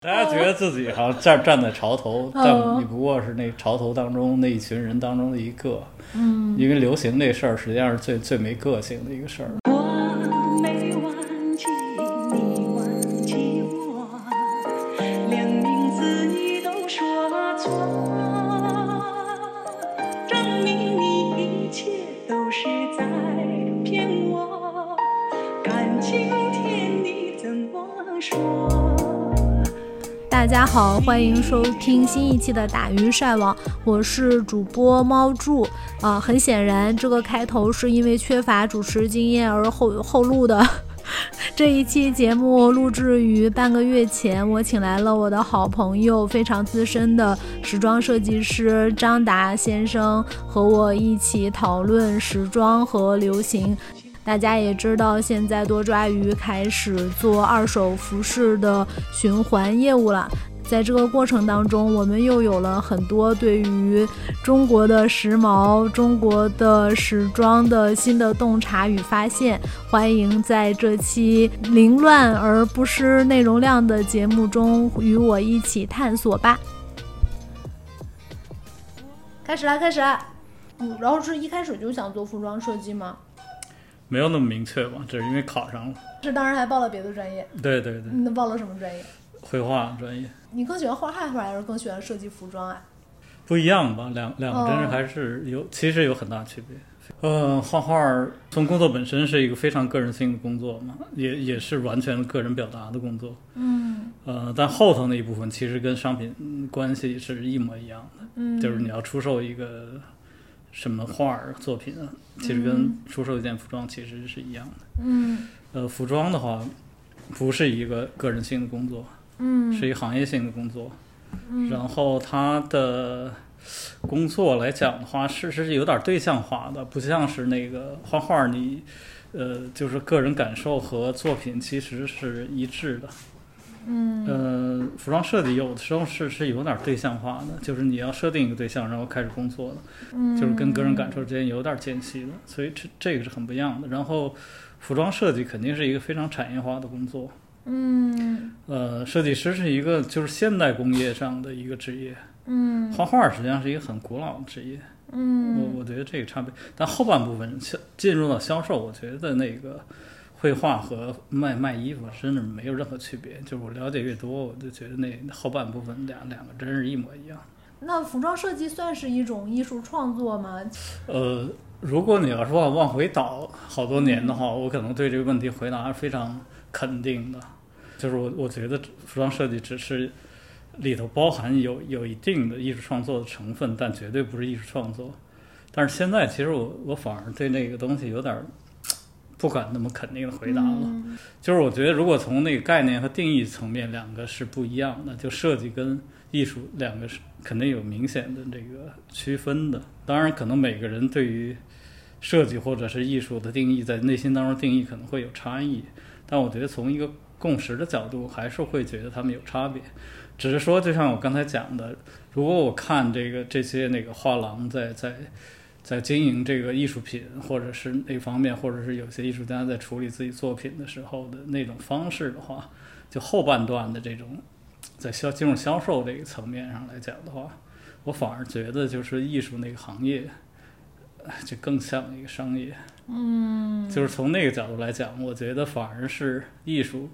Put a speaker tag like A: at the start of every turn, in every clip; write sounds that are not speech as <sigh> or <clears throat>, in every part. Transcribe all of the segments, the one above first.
A: 大家觉得自己好像站站在潮头，但你不过是那潮头当中那一群人当中的一个。
B: 嗯，
A: 因为流行这事儿实际上是最最没个性的一个事儿。
B: 大家好，欢迎收听新一期的打鱼晒网，我是主播猫柱。啊，很显然，这个开头是因为缺乏主持经验而后后录的。<laughs> 这一期节目录制于半个月前，我请来了我的好朋友，非常资深的时装设计师张达先生，和我一起讨论时装和流行。大家也知道，现在多抓鱼开始做二手服饰的循环业务了。在这个过程当中，我们又有了很多对于中国的时髦、中国的时装的新的洞察与发现。欢迎在这期凌乱而不失内容量的节目中与我一起探索吧。开始啦，开始啦！嗯，然后是一开始就想做服装设计吗？
A: 没有那么明确吧，只是因为考上了。
B: 是当时还报了别的专业？
A: 对对对。
B: 那报了什么专业？
A: 绘画专业。
B: 你更喜欢画画还是更喜欢设计服装啊？
A: 不一样吧，两两个真是还是有，其实有很大区别。呃，画画从工作本身是一个非常个人性的工作嘛，也也是完全个人表达的工作。
B: 嗯。
A: 呃，但后头那一部分其实跟商品关系是一模一样的。
B: 嗯。
A: 就是你要出售一个什么画儿作品啊，其实跟出售一件服装其实是一样的。
B: 嗯。
A: 呃，服装的话，不是一个个人性的工作。
B: 嗯，
A: 是一行业性的工作，
B: 嗯，
A: 然后他的工作来讲的话，是是有点对象化的，不像是那个画画，你呃，就是个人感受和作品其实是一致的，
B: 嗯，
A: 呃，服装设计有的时候是是有点对象化的，就是你要设定一个对象，然后开始工作的，
B: 嗯，
A: 就是跟个人感受之间有点间隙的，所以这这个是很不一样的。然后，服装设计肯定是一个非常产业化的工作。
B: 嗯，
A: 呃，设计师是一个就是现代工业上的一个职业，
B: 嗯，
A: 画画实际上是一个很古老的职业，
B: 嗯，
A: 我我觉得这个差别，但后半部分销进入到销售，我觉得那个绘画和卖卖衣服真的没有任何区别，就是我了解越多，我就觉得那后半部分两两个真是一模一样。
B: 那服装设计算是一种艺术创作吗？
A: 呃，如果你要是往往回倒好多年的话，我可能对这个问题回答是非常肯定的。就是我，我觉得服装设计只是里头包含有有一定的艺术创作的成分，但绝对不是艺术创作。但是现在，其实我我反而对那个东西有点不敢那么肯定的回答了。就是我觉得，如果从那个概念和定义层面，两个是不一样的。就设计跟艺术两个是肯定有明显的这个区分的。当然，可能每个人对于设计或者是艺术的定义，在内心当中定义可能会有差异。但我觉得从一个共识的角度，还是会觉得他们有差别。只是说，就像我刚才讲的，如果我看这个这些那个画廊在在在经营这个艺术品，或者是那方面，或者是有些艺术家在处理自己作品的时候的那种方式的话，就后半段的这种在销进入销售这个层面上来讲的话，我反而觉得就是艺术那个行业，就更像一个商业。
B: 嗯，
A: 就是从那个角度来讲，我觉得反而是艺术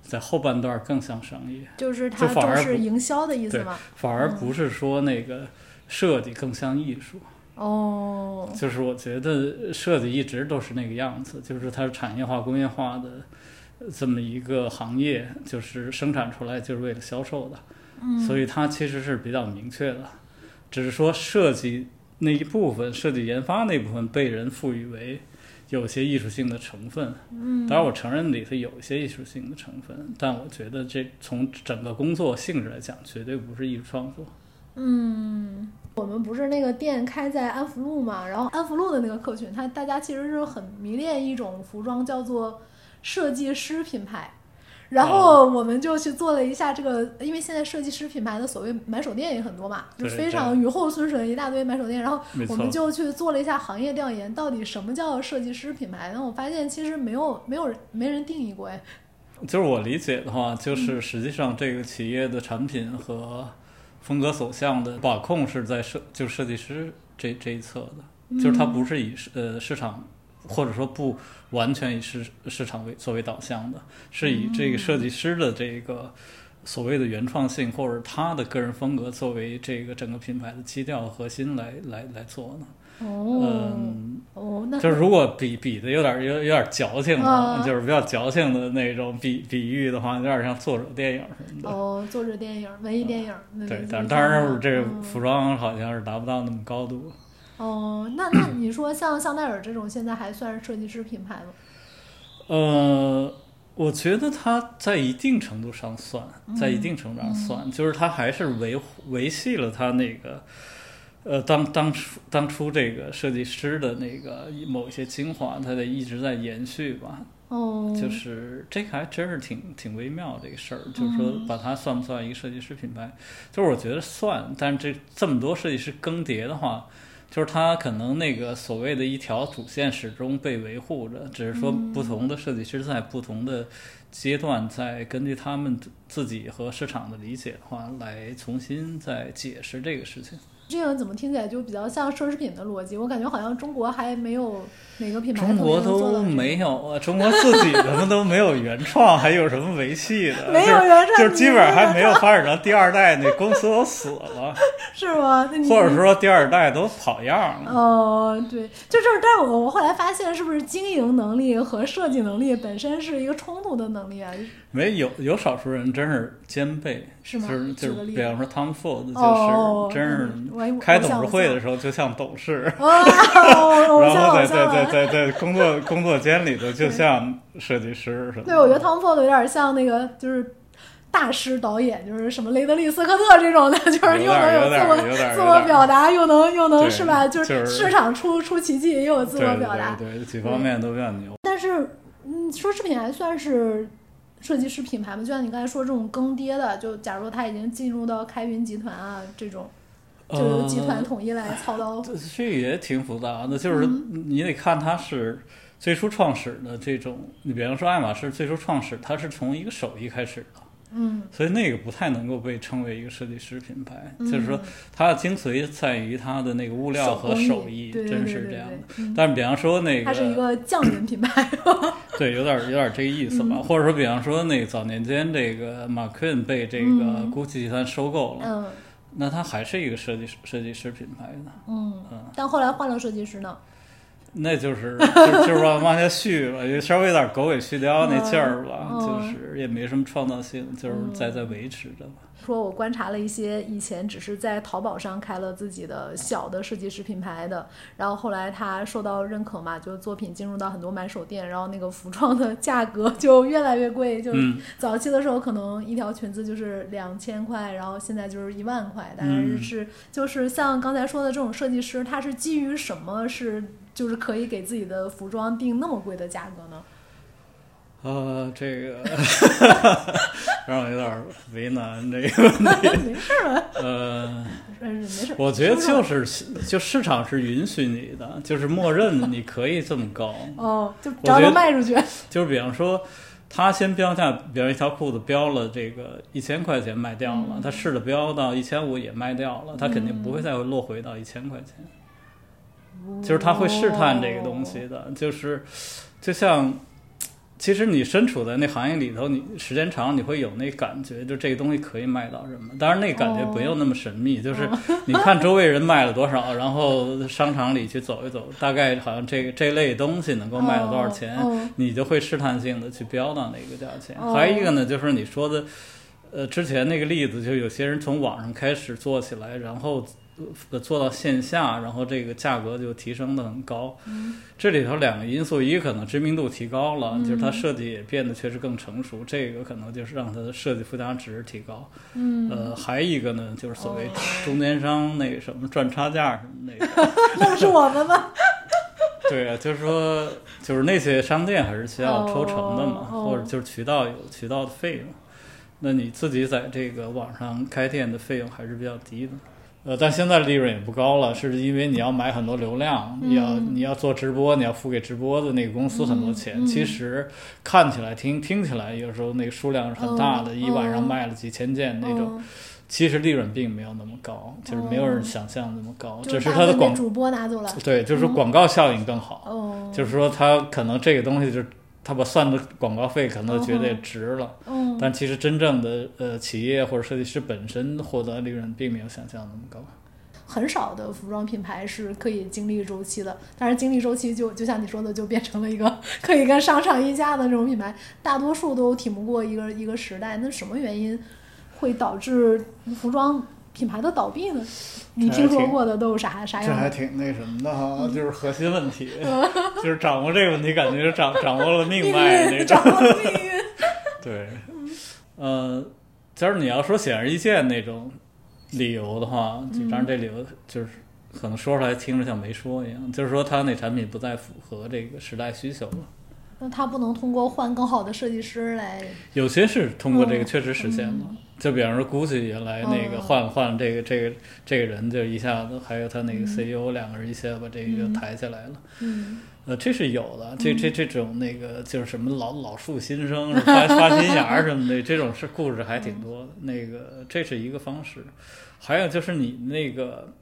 A: 在后半段更像商业，
B: 就是它重视营销的意思吗？
A: 反而不是说那个设计更像艺术。
B: 哦，
A: 就是我觉得设计一直都是那个样子，就是它是产业化、工业化的这么一个行业，就是生产出来就是为了销售的，
B: 嗯，
A: 所以它其实是比较明确的，只是说设计那一部分、设计研发那部分被人赋予为。有些艺术性的成分，
B: 嗯，
A: 当然我承认里头有一些艺术性的成分，但我觉得这从整个工作性质来讲，绝对不是艺术创作。
B: 嗯，我们不是那个店开在安福路嘛，然后安福路的那个客群，他大家其实是很迷恋一种服装，叫做设计师品牌。然后我们就去做了一下这个，因为现在设计师品牌的所谓买手店也很多嘛，就非常雨后春笋一大堆买手店。然后我们就去做了一下行业调研，到底什么叫设计师品牌？然后我发现其实没有没有人没人定义过哎。
A: 就是我理解的话，就是实际上这个企业的产品和风格走向的把控是在设就设计师这这一侧的，就是它不是以市呃市场或者说不完全以市市场为作为导向的，是以这个设计师的这个所谓的原创性或者他的个人风格作为这个整个品牌的基调和核心来来来做的。
B: 哦
A: 嗯，
B: 哦，那
A: 就是如果比比的有点有有点矫情的，
B: 啊
A: 就是比较矫情的那种比比喻的话，有点像作者电影什么的。
B: 哦，作者电影、文艺电影，那
A: 对但当然这个
B: 嗯
A: 服装好像是达不到那么高度。
B: 哦，那那 <clears throat> 你说像香奈儿这种，现在还算是设计师品牌吗？
A: 呃，我觉得它在一定程度上算，
B: 嗯
A: 在一定程度上算，就是它还是维护维系了它那个。呃，当当初当初这个设计师的那个某一些精华，它得一直在延续吧。
B: 哦，
A: 就是这个还真是挺挺微妙这个事儿，就是说
B: 嗯
A: 把它算不算一个设计师品牌？就是我觉得算，但是这这么多设计师更迭的话，就是它可能那个所谓的一条主线始终被维护着，只是说不同的设计师在不同的阶段，在根据他们自己和市场的理解的话，来重新再解释这个事情。
B: 这样怎么听起来就比较像奢侈品的逻辑？我感觉好像中国还没有哪个品牌
A: 中国都没有啊，中国自己什么都没有原创，还有什么维系的？<laughs>
B: 没有原创
A: 就是基本上还没有 <laughs> 发展到第二代，那公司都死了，<laughs>
B: 是吗？
A: 或者说第二代都跑样了。
B: 哦，对，就这，但我我后来发现，是不是经营能力和设计能力本身是一个冲突的能力啊？
A: 没有有少数人真是兼备，
B: 是吗
A: 就是就是比方说 Tom Ford 就是、
B: 哦
A: 真是开董事会的时候就像董事，<laughs>
B: 哦，偶像
A: 然后在在在在在 <laughs> 工作工作间里头就像设计师什么的。
B: 对，我觉得 Tom Ford 有点像那个，就是大师导演，就是什么雷德利·斯科特这种的，<laughs> 就是又能
A: 有
B: 自我自我表达，又能又能是吧？就
A: 就是
B: 市场出出奇迹，又有自我表达。
A: 对对，几方面都比较牛。
B: 但是，嗯，奢侈品还算是设计师品牌嘛？就像你刚才说这种更迭的，就假如他已经进入到开云集团啊这种，就由集团
A: 呃
B: 统一来操刀。
A: 这这也挺复杂的，就是
B: 嗯
A: 你得看它是最初创始的这种，你比方说爱马仕最初创始，它是从一个手艺开始的，
B: 嗯
A: 所以那个不太能够被称为一个设计师品牌，
B: 嗯
A: 就是说它的精髓在于它的那个物料和
B: 手
A: 手
B: 艺
A: 艺，
B: 对对对对
A: 真是这样
B: 对
A: 的。
B: 嗯
A: 但是比方说那个
B: 它是一
A: 个，
B: 个匠人品牌。<laughs>
A: 对，有点有点这个意思吧，
B: 嗯
A: 或者说比方说那个早年间这个马奎恩被这个
B: 嗯
A: GUCCI 集团收购了，
B: 嗯
A: 那它还是一个设计师设计师品牌呢。
B: 嗯
A: 嗯，
B: 但后来换了设计师呢。
A: 那就是就就是往往下续吧，就稍微有点狗尾续貂那劲儿吧，
B: 嗯
A: 就是也没什么创造性，就是在在维持着吧。
B: 说我观察了一些以前只是在淘宝上开了自己的小的设计师品牌的，然后后来他受到认可嘛，就作品进入到很多买手店，然后那个服装的价格就越来越贵，就
A: 嗯。
B: 早期的时候可能一条裙子就是两千块，然后现在就是一万块，但是
A: 嗯。
B: 是就是像刚才说的这种设计师，他是基于什么是就是可以给自己的服装定那么贵的价格呢？
A: 呃，这个 <laughs> 让我有点为难这个问题。<laughs>
B: 没事
A: 呃，
B: 嗯，没事。
A: 我觉得就是就市场是允许你的，就是默认你可以这么高。
B: 哦，就只要卖出去。
A: 就是比方说，他先标价，比方一条裤子标了这个一千块钱卖掉了，他试着标到一千五也卖掉了，他肯定不会再落回到一千块钱。就是他会试探这个东西的，就是就像，其实你身处在那行业里头，你时间长，你会有那感觉，就这个东西可以卖到什么。当然，那感觉不用那么神秘，就是你看周围人卖了多少，然后商场里去走一走，大概好像这个这类东西能够卖到多少钱，你就会试探性的去标到那个价钱。
B: 哦
A: 还有一个呢，就是你说的，呃，之前那个例子，就有些人从网上开始做起来，然后。呃，做到线下，然后这个价格就提升的很高。
B: 嗯
A: 这里头两个因素，一个可能知名度提高了，就是
B: 嗯
A: 它设计也变得确实更成熟，这个可能就是让它的设计附加值提高。
B: 嗯，
A: 呃，还一个呢，就是所谓
B: 哦
A: 中间商那个什么赚差价什么那个。<laughs>
B: 那不是我们吗？<laughs>
A: 对啊，就是说，就是那些商店还是需要抽成的嘛，或者就是渠道有渠道的费用。那你自己在这个网上开店的费用还是比较低的。呃，但现在利润也不高了，是因为你要买很多流量，你要
B: 嗯
A: 你要做直播，你要付给直播的那个公司很多钱。其实看起来听听起来，有时候那个数量是很大的，
B: 嗯
A: 一晚上
B: 嗯
A: 卖了几千件那种，
B: 嗯
A: 其实利润并没有那么高，就是没有人
B: 哦
A: 想象那么高，
B: 就
A: 只是
B: 大
A: 它的广
B: 主播拿走了。
A: 对，就是广告效应更好。
B: 哦，
A: 就是说，他可能这个东西就是他把算的广告费可能觉得也值了，
B: 嗯，
A: 但其实真正的呃企业或者设计师本身获得利润并没有想象那么高。
B: 很少的服装品牌是可以经历周期的，但是经历周期就就像你说的，就变成了一个 <laughs> 可以跟商场议价的这种品牌，大多数都挺不过一个一个时代。那什么原因会导致服装品牌的倒闭呢？你听说过的都有啥啥
A: 这还？挺那什么的哈，就是核心问题，<laughs> 就是掌握这个问题，感觉就掌掌握了命
B: 命
A: 脉那
B: 运，掌
A: 种。<laughs>
B: 握命运。<laughs>
A: 对，呃，就是你要说显而易见那种理由的话，就当然这理由就是可能说出来听着像没说一样，就是说他那产品不再符合这个时代需求了。
B: 那他不能通过换更好的设计师来，
A: 有些是通过这个
B: 嗯
A: 确实实现了，就比方说 GUCCI 原来那个
B: 嗯。
A: 换换这个这个这个人，就一下子还有他那个 CEO 两个人一下把这个
B: 嗯。
A: 抬起来了。
B: 嗯。
A: 呃，这是有的，这这这种那个就是什么老老树新生、发发新芽什么的，这种是故事还挺多的。那个这是一个方式，还有就是你那个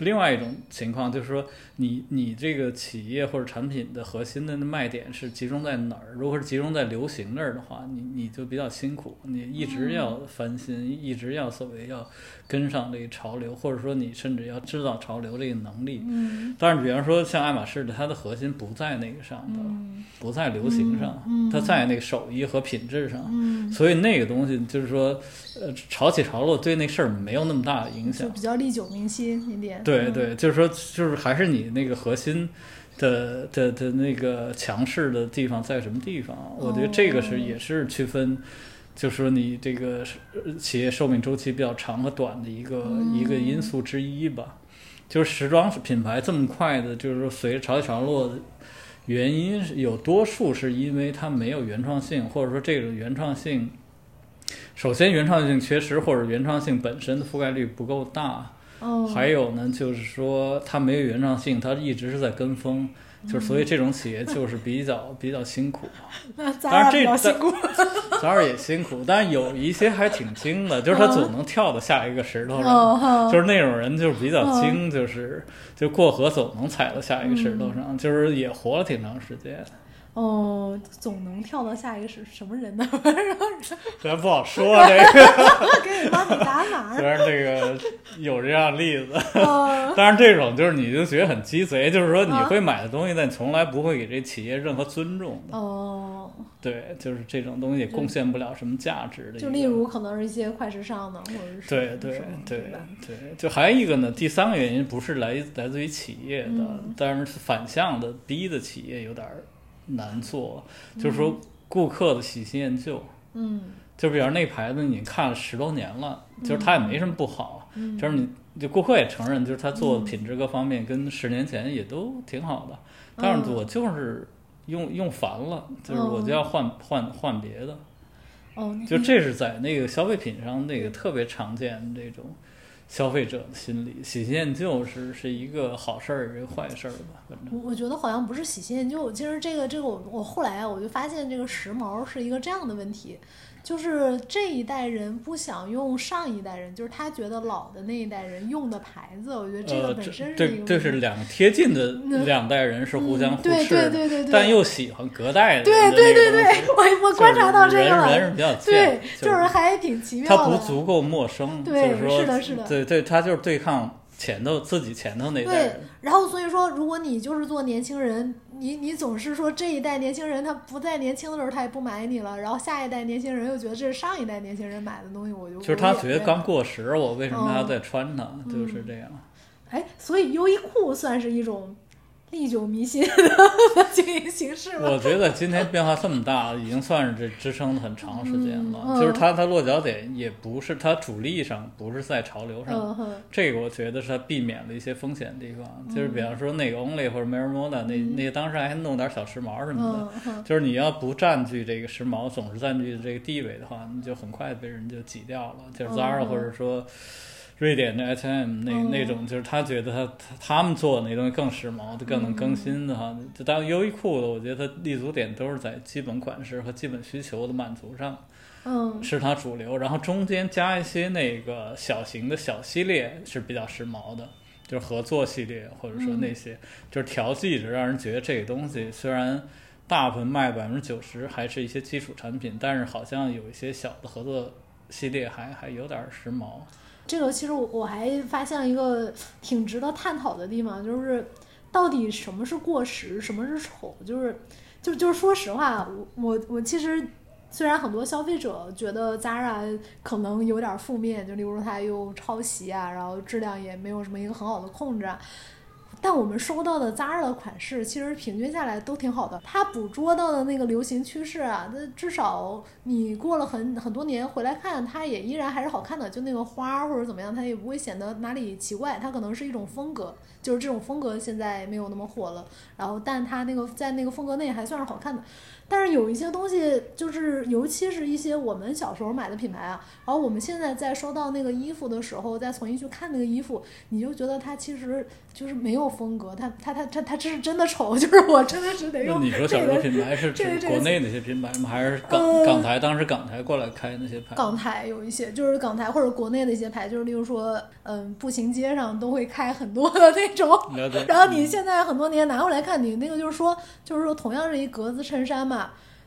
A: 另外一种情况，就是说你你这个企业或者产品的核心的卖点是集中在哪儿？如果是集中在流行那儿的话，你你就比较辛苦，你一直要翻新，一直要所谓要跟上这个潮流，或者说你甚至要知道潮流这个能力。
B: 嗯
A: 但是，比方说像爱马仕的，它的核心不在那个上头，
B: 嗯
A: 不在流行上，它在那个手艺和品质上。
B: 嗯，
A: 所以那个东西就是说，呃，潮起潮落对那事儿没有那么大的影响。
B: 就比较历久弥新一点。嗯
A: 对对，就是说，就是还是你那个核心的的的那个强势的地方在什么地方？我觉得这个
B: 哦
A: 是也是区分。就是说，你这个企业寿命周期比较长和短的一个、一个因素之一吧。就是时装品牌这么快的，就是说随着潮起潮落的原因是有多数是因为它没有原创性，或者说这种原创性，首先原创性缺失，或者原创性本身的覆盖率不够大。
B: 哦，
A: 还有呢，就是说它没有原创性，它一直是在跟风，就是所以这种企业就是比较比较辛苦。<laughs>
B: 那咱
A: 当然这。<laughs> 当然也辛苦，但是有一些还挺精的，就是他总能跳到下一个石头上。
B: 哦，
A: 就是那种人，就是比较精，就是就过河总能踩到下一个石头上，就是也活了挺长时间。
B: 哦，总能跳到下一个是什么人呢？<laughs>
A: 咱不好说这个，<laughs>
B: 给你帮你打码
A: 虽
B: 儿。
A: 然这个有这样例子，
B: 哦
A: 但是这种就是你就觉得很鸡贼，就是说你
B: 啊
A: 会买的东西，但你从来不会给这企业任何尊重的。
B: 哦，
A: 对，就是这种东西贡献不了什么价值的。
B: 就例如可能是一些快时尚的，或者是
A: 对对对对，就还有一个呢，第三个原因不是来来自于企业的，
B: 嗯
A: 但是反向的逼的企业有点儿难做，就是
B: 嗯。
A: 说顾客的喜新厌旧。
B: 嗯。
A: 就比如那牌子，你看了十多年了，就是它也没什么不好，
B: 嗯。
A: 就是你就顾客也承认，就是它做的品质各方面跟十年前也都挺好的，但是
B: 嗯。
A: 我就是用用烦了，就是我
B: 嗯。
A: 就要换换换别的。
B: 哦，
A: 就这是在那个消费品上那个特别常见这种消费者的心理，喜新厌旧是是一个好事儿，一个坏事儿吧，反正。
B: 我我觉得好像不是喜新厌旧，其实这个这个我我后来啊，我就发现这个时髦是一个这样的问题，就是这一代人不想用上一代人，就是他觉得老的那一代人用的牌子，我觉得这个
A: 呃，
B: 本身是一个
A: 这这是两个贴近的
B: 嗯
A: 两代人是互相
B: 嗯对
A: 互斥的，
B: 对对对对
A: 但又喜欢隔代的
B: 对对对对我我观察到这个
A: 了人人是
B: 了，
A: 比较
B: 对，，就是还挺奇妙
A: 他
B: 的，
A: 不足够陌生，
B: 对
A: 就是说，
B: 是的是的
A: 对对，他就是对抗前头自己前头那代
B: 对，，然后所以说，如果你就是做年轻人，你你总是说这一代年轻人他不在年轻的时候他也不买你了，然后下一代年轻人又觉得这是上一代年轻人买的东西，我就
A: 就是他觉得刚过时，我为什么还要
B: 嗯
A: 再穿它？就是这样。
B: 哎，所以优衣库算是一种历久弥新的 <laughs> 经营形式吗？
A: 我觉得今天变化这么大，已经算是这支撑了很长时间了。
B: 嗯
A: 就是它它落脚点也不是它主力上，不是在潮流上。
B: 嗯，
A: 这个我觉得是它避免了一些风险的地方，就是比方说那个 Only 或者 Marimoda 那那个当时还弄点小时髦什么的，
B: 嗯，
A: 就是你要不占据这个时髦，总是占据这个地位的话，你就很快被人就挤掉了。就是 Zara
B: 嗯
A: 或者说瑞典的 H&M 那、
B: 嗯
A: 那种，就是他觉得他他他们做的那东西更时髦，更能更新的哈。就当然优衣库的，我觉得它立足点都是在基本款式和基本需求的满足上。
B: 嗯
A: 是它主流，然后中间加一些那个小型的小系列是比较时髦的，就是合作系列或者说那些，就是调剂着让人觉得这个东西虽然大部分卖百分之九十还是一些基础产品，但是好像有一些小的合作系列还还有点儿时髦。
B: 这个其实我我还发现一个挺值得探讨的地方，就是到底什么是过时，什么是丑，就是就就是说实话，我我我其实。虽然很多消费者觉得 Zara 可能有点负面，就例如它又抄袭啊，然后质量也没有什么一个很好的控制啊，但我们收到的 Zara 的款式，其实平均下来都挺好的。它捕捉到的那个流行趋势啊，那至少你过了很很多年回来看，它也依然还是好看的。就那个花儿或者怎么样，它也不会显得哪里奇怪。它可能是一种风格，就是这种风格现在没有那么火了。然后，但它那个在那个风格内还算是好看的。但是有一些东西，就是尤其是一些我们小时候买的品牌啊，然后我们现在在收到那个衣服的时候，再重新去看那个衣服，你就觉得它其实就是没有风格，它它它它它这是真的丑，<laughs> 就是我真的是得
A: 那
B: 用
A: 你说小时候
B: 这个
A: 品牌是指国内那些品牌吗？还是港、
B: 呃
A: 港台当时港台过来开那些牌？
B: 港台有一些，就是港台或者国内的一些牌，就是例如说，嗯，步行街上都会开很多的那种。然后你现在很多年拿回来看，你那个就是说，就是说，同样是一格子衬衫嘛，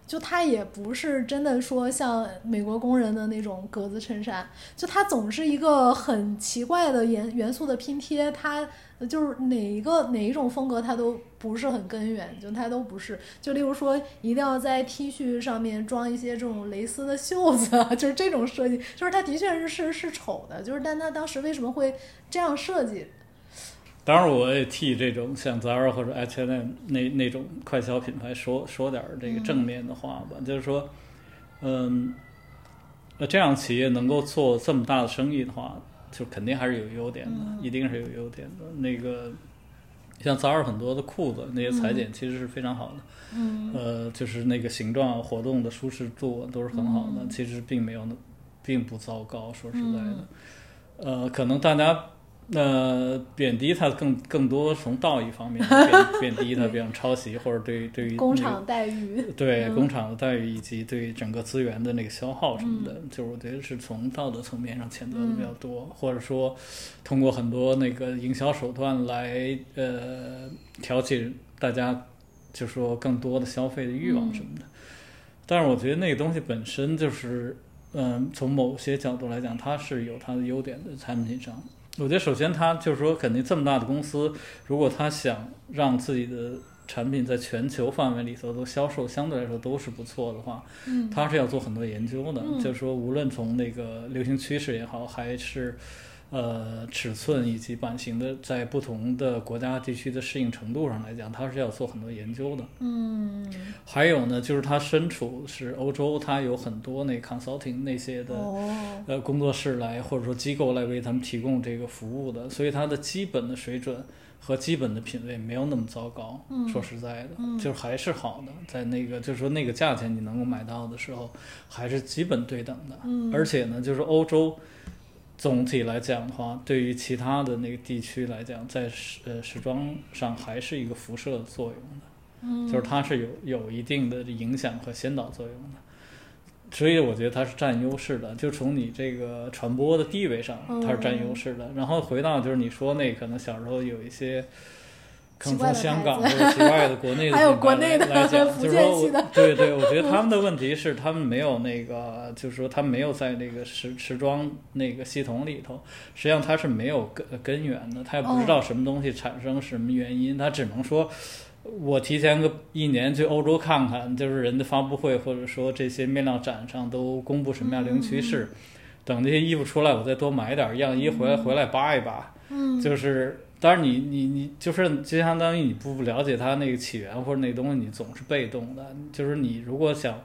B: 就它也不是真的说像美国工人的那种格子衬衫，就它总是一个很奇怪的元元素的拼贴，它就是哪一个哪一种风格它都不是很根源，就它都不是。就例如说，一定要在 T 恤上面装一些这种蕾丝的袖子，<laughs> 就是这种设计，就是它的确是是是丑的，就是但它当时为什么会这样设计？
A: 当然，我也替这种像 Zara 或者 H&M 那那种快消品牌说说点儿这个正面的话吧，就是说，嗯，那这样企业能够做这么大的生意的话，就肯定还是有优点的，一定是有优点的。那个像 Zara 很多的裤子那些裁剪其实是非常好的，
B: 嗯。
A: 呃，就是那个形状、活动的舒适度都是很好的，
B: 嗯。
A: 其实并没有那并不糟糕。说实在的，呃，可能大家呃贬低它更更多从道义方面贬贬低它，比方抄袭或者对对于那个
B: 工厂待遇，嗯
A: 对工厂的待遇以及对整个资源的那个消耗什么的，
B: 嗯
A: 就是我觉得是从道德层面上谴责的比较多，或者说通过很多那个营销手段来呃挑起大家就说更多的消费的欲望什么的。但是我觉得那个东西本身就是，嗯，从某些角度来讲，它是有它的优点的产品上。我觉得首先他就是说，肯定这么大的公司，如果他想让自己的产品在全球范围里头都销售相对来说都是不错的话，
B: 嗯
A: 他是要做很多研究的。
B: 嗯
A: 就是说，无论从那个流行趋势也好，还是呃尺寸以及版型的在不同的国家地区的适应程度上来讲，它是要做很多研究的。
B: 嗯
A: 还有呢，就是它身处是欧洲，它有很多那 consulting 那些的、
B: 哦
A: 呃工作室来或者说机构来为他们提供这个服务的，所以它的基本的水准和基本的品味没有那么糟糕。
B: 嗯
A: 说实在的，
B: 嗯
A: 就是还是好的，在那个就是说那个价钱你能够买到的时候，还是基本对等的。
B: 嗯
A: 而且呢，就是欧洲。总体来讲的话，对于其他的那个地区来讲，在时呃时装上还是一个辐射作用的。
B: 嗯
A: 就是它是有有一定的影响和先导作用的，所以我觉得它是占优势的。就从你这个传播的地位上，它是占优势的。然后回到就是你说那可能小时候有一些。从香港或者国内的 <laughs>
B: 还有国内的
A: 来来讲，就是说对对，我觉得他们的 <laughs> 问题是他们没有那个，就是说他们没有在那个时时装那个系统里头，实际上他是没有根根源的，他也不知道什么东西产生什么原因，他只能说。我提前个一年去欧洲看看，就是人的发布会或者说这些面料展上都公布什么样零趋势，等这些衣服出来，我再多买点儿样衣回来回来扒一扒。
B: 嗯
A: 就是当然你你你就是就相当于你不了解它那个起源或者那个东西，你总是被动的。就是你如果想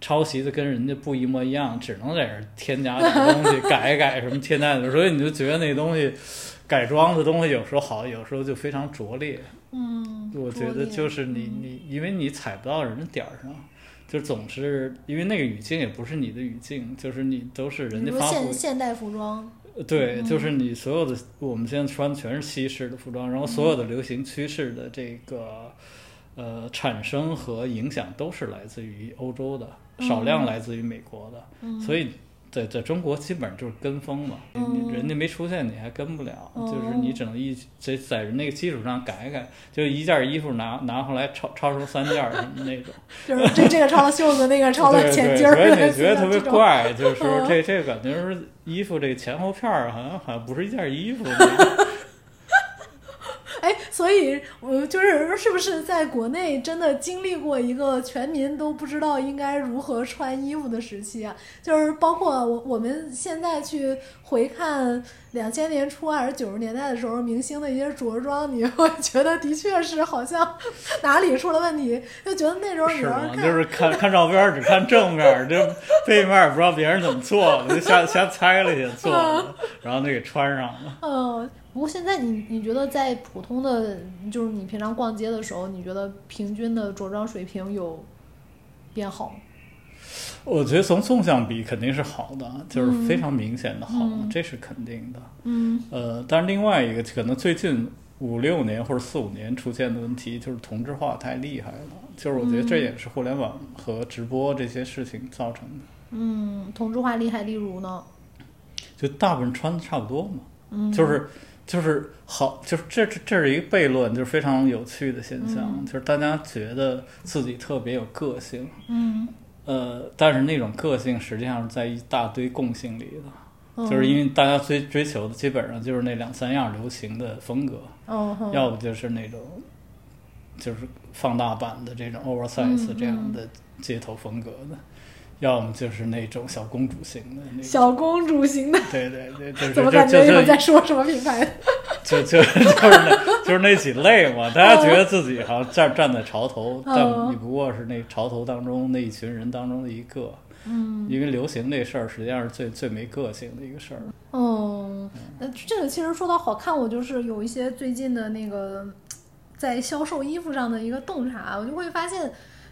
A: 抄袭的跟人家不一模一样，只能在这儿添加点东西，<laughs> 改一改什么添加的，所以你就觉得那东西改装的东西有时候好，有时候就非常拙劣。
B: 嗯，
A: 我觉得就是你你，因为你踩不到人的点儿上，就总是因为那个语境也不是你的语境，就是你都是人家发布
B: 现现代服装，
A: 对，
B: 嗯
A: 就是你所有的我们现在穿的全是西式的服装，然后所有的流行趋势的这个呃产生和影响都是来自于欧洲的，少量来自于美国的，
B: 嗯。
A: 所以。在在中国基本上就是跟风嘛，人家没出现你还跟不了，
B: 哦
A: 就是你只能一在在人那个基础上改改，就一件衣服拿拿回来超超出三件儿什么那种，<laughs>
B: 就是这这个抄了袖子，那个抄了前襟儿
A: 所以，你觉得特别。怪，就是说
B: 嗯
A: 这这个感觉是衣服这个前后片儿好像好像不是一件衣服 <laughs>
B: 所以我就是是不是在国内真的经历过一个全民都不知道应该如何穿衣服的时期啊？就是包括我我们现在去回看两千年初还是九十年代的时候，明星的一些着装，你会觉得的确是好像哪里出了问题，就觉得那时候你
A: 是吗？
B: 要看，
A: 就是看看照片只看正面儿，这背面也不知道别人怎么做的，就瞎瞎猜了去做的，然后那给穿上了。
B: 嗯，不过现在你你觉得在普通的，就是你平常逛街的时候，你觉得平均的着装水平有变好吗？
A: 我觉得从纵向比肯定是好的，就是非常明显的好，
B: 嗯
A: 这是肯定的。
B: 嗯
A: 呃，但是另外一个可能最近五六年或者四五年出现的问题就是同质化太厉害了，就是我觉得这也是互联网和直播这些事情造成的。
B: 嗯，同质化厉害，例如呢？
A: 就大部分穿的差不多嘛，
B: 嗯，
A: 就是就是好，就是这这这是一个悖论，就是非常有趣的现象，
B: 嗯。
A: 就是大家觉得自己特别有个性，
B: 嗯，
A: 呃，但是那种个性实际上是在一大堆共性里的，
B: 嗯
A: 就是因为大家追追求的基本上就是那两三样流行的风格，
B: 哦，
A: 要不就是那种就是放大版的这种 oversize
B: 嗯
A: 这样的街头风格的，要么就是那种小公主型的那种。
B: 小公主型的，
A: 对对对，就是
B: 怎么感觉有在说什么品牌？
A: 就就就是那，<laughs> 就是那几类嘛。大家觉得自己好像站站在潮头，但
B: 嗯
A: 你不过是那潮头当中那一群人当中的一个。
B: 嗯，
A: 因为流行那事儿实际上是最最没个性的一个事儿。
B: 嗯，那这个其实说到好看，我就是有一些最近的那个在销售衣服上的一个洞察，我就会发现，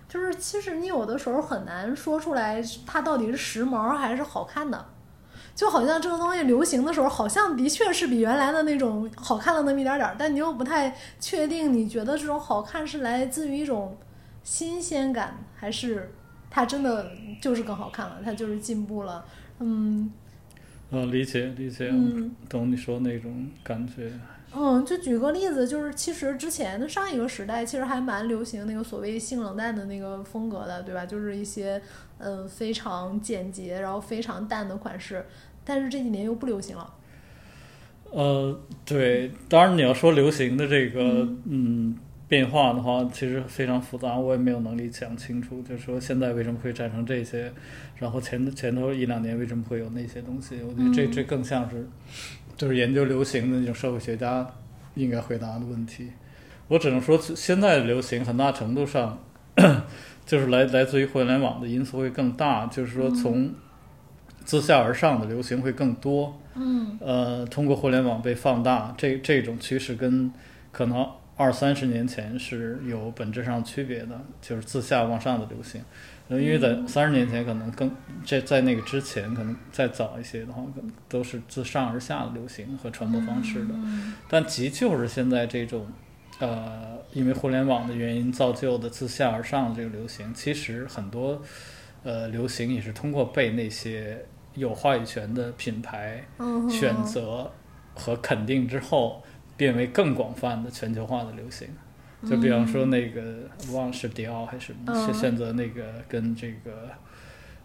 B: 就是其实你有的时候很难说出来它到底是时髦还是好看的。就好像这个东西流行的时候，好像的确是比原来的那种好看了那么一点点儿，但你又不太确定，你觉得这种好看是来自于一种新鲜感，还是它真的就是更好看了，它就是进步了？嗯
A: 嗯，理解理解，
B: 嗯。
A: 懂你说那种感觉。
B: 嗯，就举个例子，就是其实之前的上一个时代，其实还蛮流行那个所谓性冷淡的那个风格的，对吧？就是一些嗯非常简洁，然后非常淡的款式，但是这几年又不流行了。
A: 呃，对，当然你要说流行的这个
B: 嗯
A: 嗯变化的话，其实非常复杂，我也没有能力讲清楚。就是说现在为什么会产生这些，然后前前头一两年为什么会有那些东西？我觉得这
B: 嗯
A: 这更像是就是研究流行的那种社会学家应该回答的问题。我只能说，现在的流行很大程度上 <coughs> 就是来来自于互联网的因素会更大，就是说从自下而上的流行会更多。
B: 嗯
A: 呃，通过互联网被放大，这这种趋势跟可能二三十年前是有本质上区别的，就是自下往上的流行。呃，因为在三十年前可能更这在那个之前，可能再早一些的话，可能都是自上而下的流行和传播方式的。
B: 嗯
A: 但即就是现在这种，呃，因为互联网的原因造就的自下而上的这个流行，其实很多呃流行也是通过被那些有话语权的品牌
B: 嗯，
A: 选择和肯定之后，变为更广泛的全球化的流行。就比方说那个，忘了是迪奥还是什么，
B: 嗯
A: 是选择那个跟这个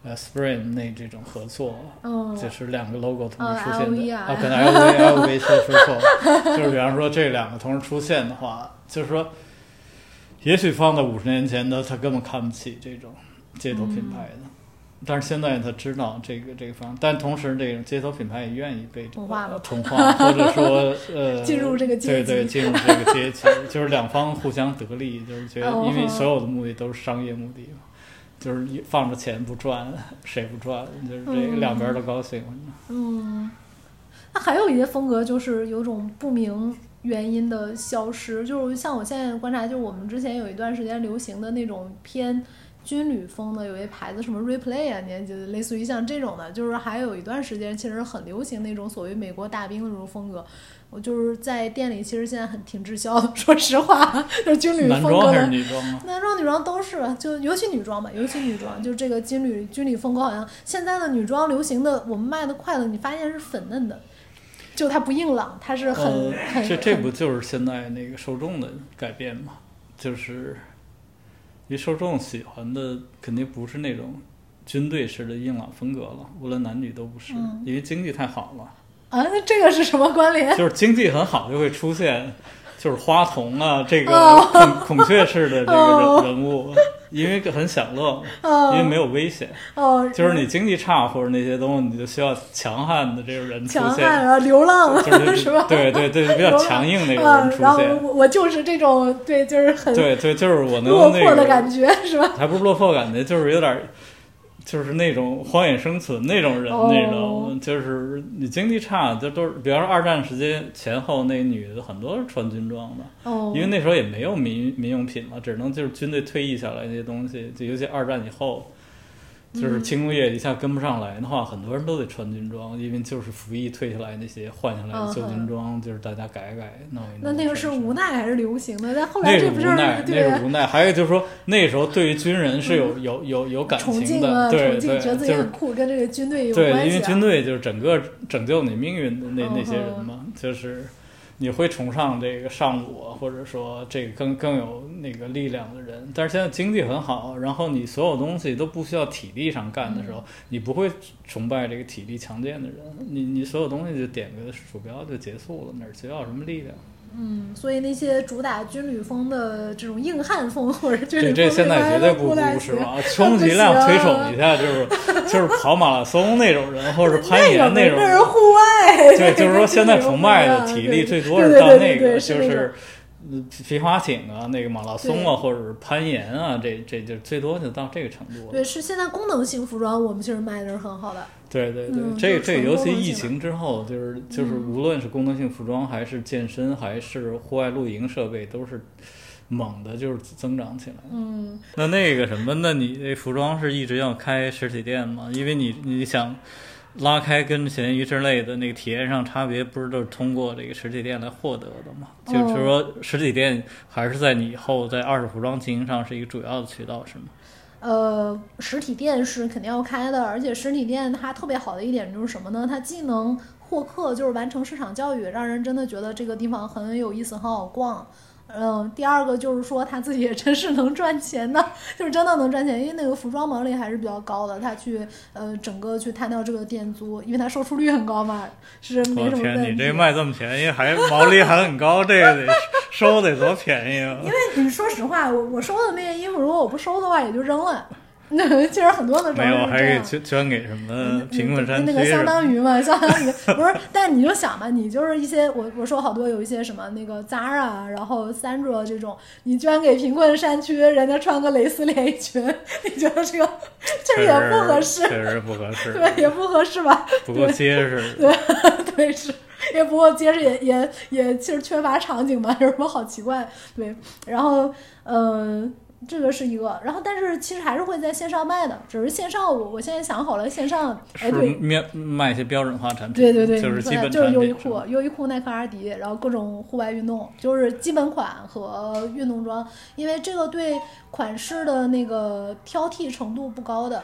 A: 呃 Spring 那这种合作，
B: 嗯
A: 就是两个 logo 同
B: 哦
A: 时出现的
B: 啊
A: 可能 LV LV 说说错了，就是比方说这两个同时出现的话，就是说，也许放在五十年前的，他根本看不起这种街头品牌的。但是现在他知道这个这个方，但同时这种街头品牌也愿意被
B: 同化了
A: 同化，或者说 <laughs> 呃
B: 进入这个阶级
A: 对对，进入这个阶级，就是两方互相得利，就是觉得
B: 哦
A: 因为所有的目的都是商业目的嘛，就是你放着钱不赚，谁不赚？就是这两边都高兴。
B: 嗯，那还有一些风格就是有种不明原因的消失，就是像我现在观察，就是我们之前有一段时间流行的那种偏军旅风的，有一牌子什么 Replay 啊，你还记得？类似于像这种的，就是还有一段时间其实很流行那种所谓美国大兵的那种风格。我就是在店里，其实现在很挺滞销的，<laughs> 说实话，就是军旅风格的
A: 装还是。女装啊？
B: 男装、女装都是，就尤其女装吧，尤其女装，就这个军旅军旅风格，好像现在的女装流行的，我们卖的快的，你发现是粉嫩的，就它不硬朗，它是很、
A: 呃，
B: 很很
A: 这这不就是现在那个受众的改变吗？就是，因为受众喜欢的肯定不是那种军队式的硬朗风格了，无论男女都不是，
B: 嗯
A: 因为经济太好了。
B: 啊，那这个是什么关联？
A: 就是经济很好，就会出现就是花童啊，这个
B: 哦
A: 孔孔雀式的这个人 <laughs> 物，因为很享乐因为没有危险。
B: 哦，
A: 就是你经济差或者那些东西，你就需要强悍的这种人出
B: 强悍 <laughs>
A: 现，
B: 啊，流浪
A: 是
B: 是吧？
A: 对对对，比较强硬那种
B: 啊
A: 人，出
B: 然后
A: 现。
B: 我我就是这种对，就是很
A: 对对，就是我能
B: 落魄的，感觉，是吧？
A: 还不是落魄感觉，就是有点儿，就是那种荒野生存那种人，
B: 哦。
A: 那种就是你经济差，就都是，比方说二战时期前后，那女的很多是穿军装的，
B: 哦，
A: 因为那时候也没有民民用品嘛，只能就是军队退役下来那些东西，就尤其二战以后，就是
B: 嗯
A: 轻工业一下跟不上来的话，很多人都得穿军装，因为就是服役退下来那些换下来的旧军装，就是大家改改弄一弄。
B: 那那个是无奈还是流行的？但后来这不就是
A: 无奈，
B: 对
A: 那是无奈。还有就是说，那时候对于军人是有有有有感
B: 崇
A: 情的，对对，
B: 觉得自
A: 就是
B: 己很酷，跟这个军队有
A: 对，
B: 关系、啊。
A: 因为军队就是整个拯救你命运的那
B: 嗯
A: 那些人嘛，就是你会崇尚这个上古，或者说这个更更有那个力量的人。但是现在经济很好，然后你所有东西都不需要体力上干的时候，
B: 嗯
A: 你不会崇拜这个体力强健的人，你你所有东西就点个鼠标就结束了，哪儿需要什么力量？
B: 嗯，所以那些主打军旅风的这种硬汉风或者军旅
A: 这
B: 风，
A: 这现在绝对不
B: 不
A: 是吧？<laughs> 充其量推崇一下，就是就是跑马拉松那种人，或者是攀岩
B: 那
A: 种
B: 人那是户外，
A: 对，就是说 <laughs> 现在崇拜的体力最多是到那个，
B: 对对
A: 就
B: 对
A: 是嗯皮划艇啊，那个马拉松啊，或者是攀岩啊，这这就最多就到这个程度了。
B: 对，是现在功能性服装，我们其实卖的是很好的。
A: 对对对，
B: 嗯
A: 这这尤其疫情之后，就是就是
B: 嗯
A: 无论是功能性服装，还是健身，还是户外露营设备，都是猛的，就是增长起来。
B: 嗯，
A: 那那个什么，那你那服装是一直要开实体店吗？因为你你想拉开跟闲鱼之类的那个体验上差别，不是都是通过这个实体店来获得的吗？
B: 哦
A: 就是说，实体店还是在你以后在二手服装经营上是一个主要的渠道，是吗？
B: 呃，实体店是肯定要开的，而且实体店它特别好的一点就是什么呢？它既能获客，就是完成市场教育，让人真的觉得这个地方很有意思，很好逛。嗯，第二个就是说他自己也真是能赚钱的，就是真的能赚钱，因为那个服装毛利还是比较高的，他去呃整个去摊掉这个店租，因为他售出率很高嘛，是没，什么问题。
A: 你这卖这么便宜，还毛利还很高，这个得收得多便宜啊！
B: 因为你说实话，我我收的那些衣服，如果我不收的话，也就扔了。<laughs> 其实很多的
A: 没有，还给捐捐给什么贫困山区
B: 那个相当于嘛，相当于不是，但你就想吧，你就是一些我我说好多有一些什么那个 Zara，然后 Sandra 这种，你捐给贫困山区，人家穿个蕾丝连衣裙，你觉得这个这
A: 确
B: 也不合适，
A: 确实不合适，<laughs>
B: 对，也不合适吧？
A: 不够结实。<laughs>
B: 对对，是，也不过接着也也也其实缺乏场景嘛，有什么好奇怪？对，然后呃。这个是一个，然后但是其实还是会在线上卖的，只是线上我我现在想好了，线上哎对，
A: 卖卖一些标准化产品，
B: 对对对，
A: 就是基本
B: 就是。优衣库、优衣库、耐克、阿迪，然后各种户外运动，就是基本款和运动装，因为这个对款式的那个挑剔程度不高的。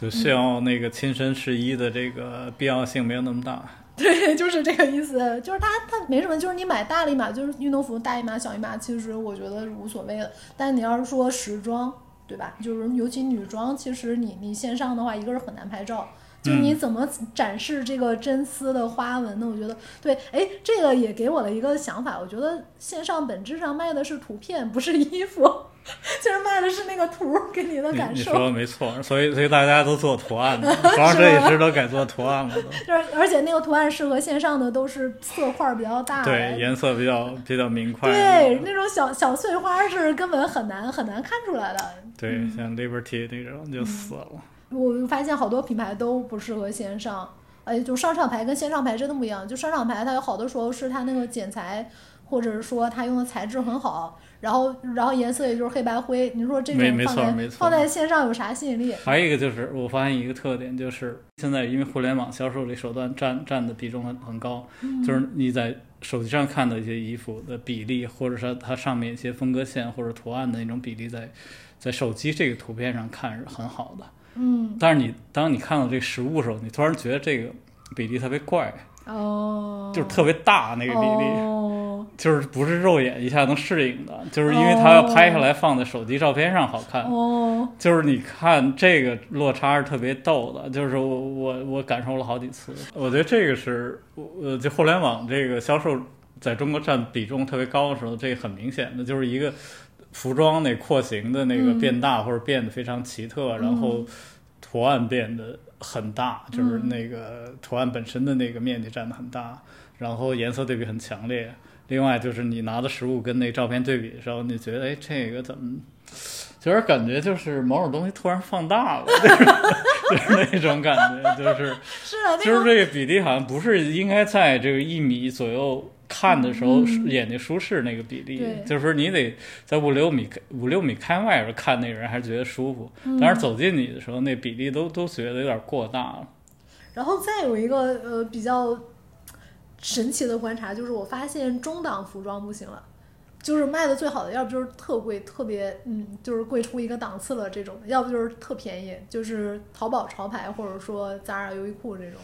A: 就需要那个亲身试衣的这个必要性没有那么大。<laughs>
B: 对，就是这个意思，就是它它没什么，就是你买大了一码，就是运动服大一码小一码，其实我觉得是无所谓的。但你要是说时装，对吧？就是尤其女装，其实你你线上的话，一个是很难拍照。就你怎么展示这个真丝的花纹呢？我觉得对，哎，这个也给我了一个想法。我觉得线上本质上卖的是图片，不是衣服，<laughs> 其实卖的是那个图给你的感受。
A: 你说的没错，所以所以大家都做图案的，服装设计师都改做图案了都。<laughs>
B: 就是而且那个图案适合线上的都是色块比较大，
A: 对，颜色比较比较明快。
B: 对，那种小小碎花是根本很难很难看出来的。
A: 对，像 Liberty 那种就死了。
B: 我发现好多品牌都不适合线上，哎，就商场牌跟线上牌真的不一样。就商场牌它有好多时候是它那个剪裁或者是说它用的材质很好，然后然后颜色也就是黑白灰，你说这
A: 没没
B: 种放在
A: 错没错
B: 放在线上有啥吸引力？
A: 还有一个就是，我发现一个特点，就是现在因为互联网销售这手段占占的比重很很高，就是你在手机上看的一些衣服的比例，或者说它上面一些分割线或者图案的那种比例在，在手机这个图片上看是很好的。
B: 嗯，
A: 但是你当你看到这个实物的时候，你突然觉得这个比例特别怪，
B: 哦，
A: 就是特别大那个比例。
B: 哦，<laughs>
A: 就是不是肉眼一下能适应的，就是因为它要拍下来放在手机照片上好看。
B: 哦，
A: 就是你看这个落差是特别逗的，就是我我我感受了好几次。我觉得这个是呃，就互联网这个销售在中国占比重特别高的时候，这个很明显的就是一个服装那廓形的那个
B: 嗯
A: 变大或者变得非常奇特，然后图案变得很大，就是
B: 嗯
A: 那个图案本身的那个面积占的很大，然后颜色对比很强烈。另外就是你拿的实物跟那照片对比的时候，你觉得哎，这个怎么，就是感觉就是某种东西突然放大了，<laughs> 就是就是那种感觉，就是
B: 是啊，
A: 就是这个比例好像不是应该在这个一米左右看的时候、
B: 嗯
A: 眼睛舒适那个比例
B: 对，
A: 就是说你得在五六米五六米开外边看那个人还是觉得舒服，
B: 嗯
A: 但是走近你的时候那比例都都觉得有点过大了。
B: 然后再有一个呃比较神奇的观察，就是我发现中档服装不行了，就是卖的最好的，要不就是特贵，特别嗯，就是贵出一个档次了这种，要不就是特便宜，就是淘宝潮牌或者说 Zara、优衣库这种。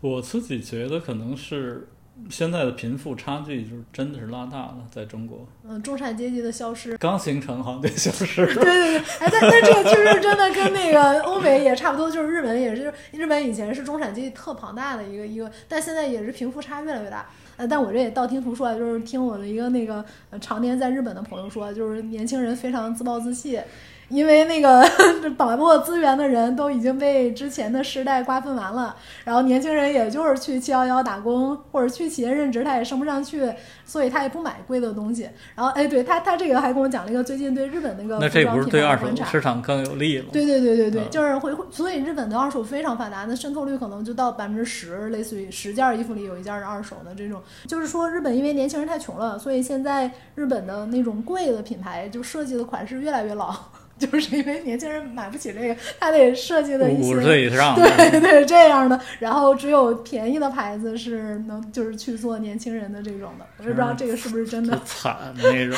A: 我自己觉得可能是现在的贫富差距就是真的是拉大了，在中国
B: 嗯，中产阶级的消失。
A: 刚形成好像就消失了。<laughs>
B: 对对对，哎，但但这个确实真的跟那个欧美也差不多，就是日本也是，日本以前是中产阶级特庞大的一个一个，但现在也是贫富差越来越大。呃，但我这也道听途说，就是听我的一个那个呃常年在日本的朋友说，就是年轻人非常自暴自弃。因为那个 <laughs> 把握资源的人都已经被之前的时代瓜分完了，然后年轻人也就是去七幺幺打工或者去企业任职，他也升不上去，所以他也不买贵的东西。然后哎，对他他这个还跟我讲了一个最近对日本那个
A: 那这不是
B: 服装品
A: 对二手。市场更有利了？
B: 对对对对对，
A: 嗯
B: 就是会会，所以日本的二手非常发达，那渗透率可能就到百分之十，类似于十件衣服里有一件是二手的这种。就是说，日本因为年轻人太穷了，所以现在日本的那种贵的品牌就设计的款式越来越老，就是因为年轻人买不起这个，他得设计的一些
A: 五十岁以上，
B: 对对，这样的，然后只有便宜的牌子是能就是去做年轻人的这种的，我也不知道这个是不是真
A: 特
B: 的，
A: 惨那种。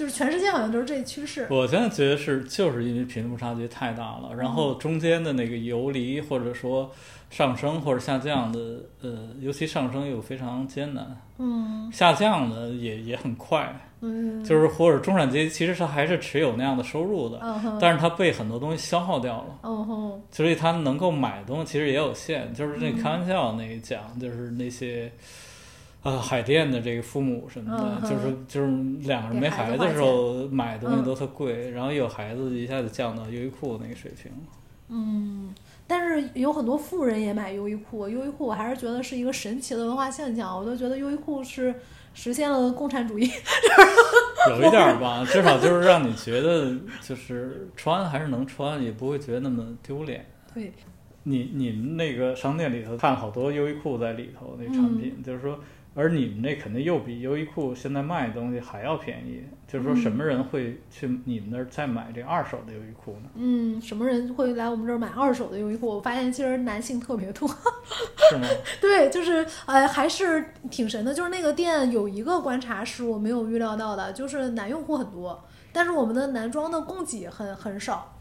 B: 就是全世界好像都是这趋势。
A: 我现在觉得是，就是因为贫富差距太大了，然后中间的那个游离或者说上升或者下降的，呃，尤其上升又非常艰难，
B: 嗯
A: 下降的也也很快，
B: 嗯，
A: 就是或者中产阶级其实他还是持有那样的收入的，
B: 嗯哼，
A: 但是他被很多东西消耗掉了。
B: 嗯哼，
A: 所以他能够买的东西其实也有限，就是那
B: 嗯
A: 开玩笑那个讲，就是那些。啊，海淀的这个父母什么的，
B: 嗯
A: 就是就是两个人没孩子的时候买东西都特贵，然后有孩子一下子降到优衣库那个水平。
B: 嗯，但是有很多富人也买优衣库，优衣库我还是觉得是一个神奇的文化现象，我都觉得优衣库是实现了共产主义。<laughs>
A: 有一点儿吧，至少就是让你觉得就是穿还是能穿，也不会觉得那么丢脸。
B: 对，
A: 你你们那个商店里头看好多优衣库在里头那产品，
B: 嗯
A: 就是说，而你们那肯定又比优衣库现在卖的东西还要便宜。就是说，什么人会去你们那儿再买这二手的优衣库呢？
B: 嗯，什么人会来我们这儿买二手的优衣库？我发现其实男性特别多。
A: 是吗？<laughs>
B: 对，就是呃，还是挺神的。就是那个店有一个观察是我没有预料到的，就是男用户很多，但是我们的男装的供给很很少。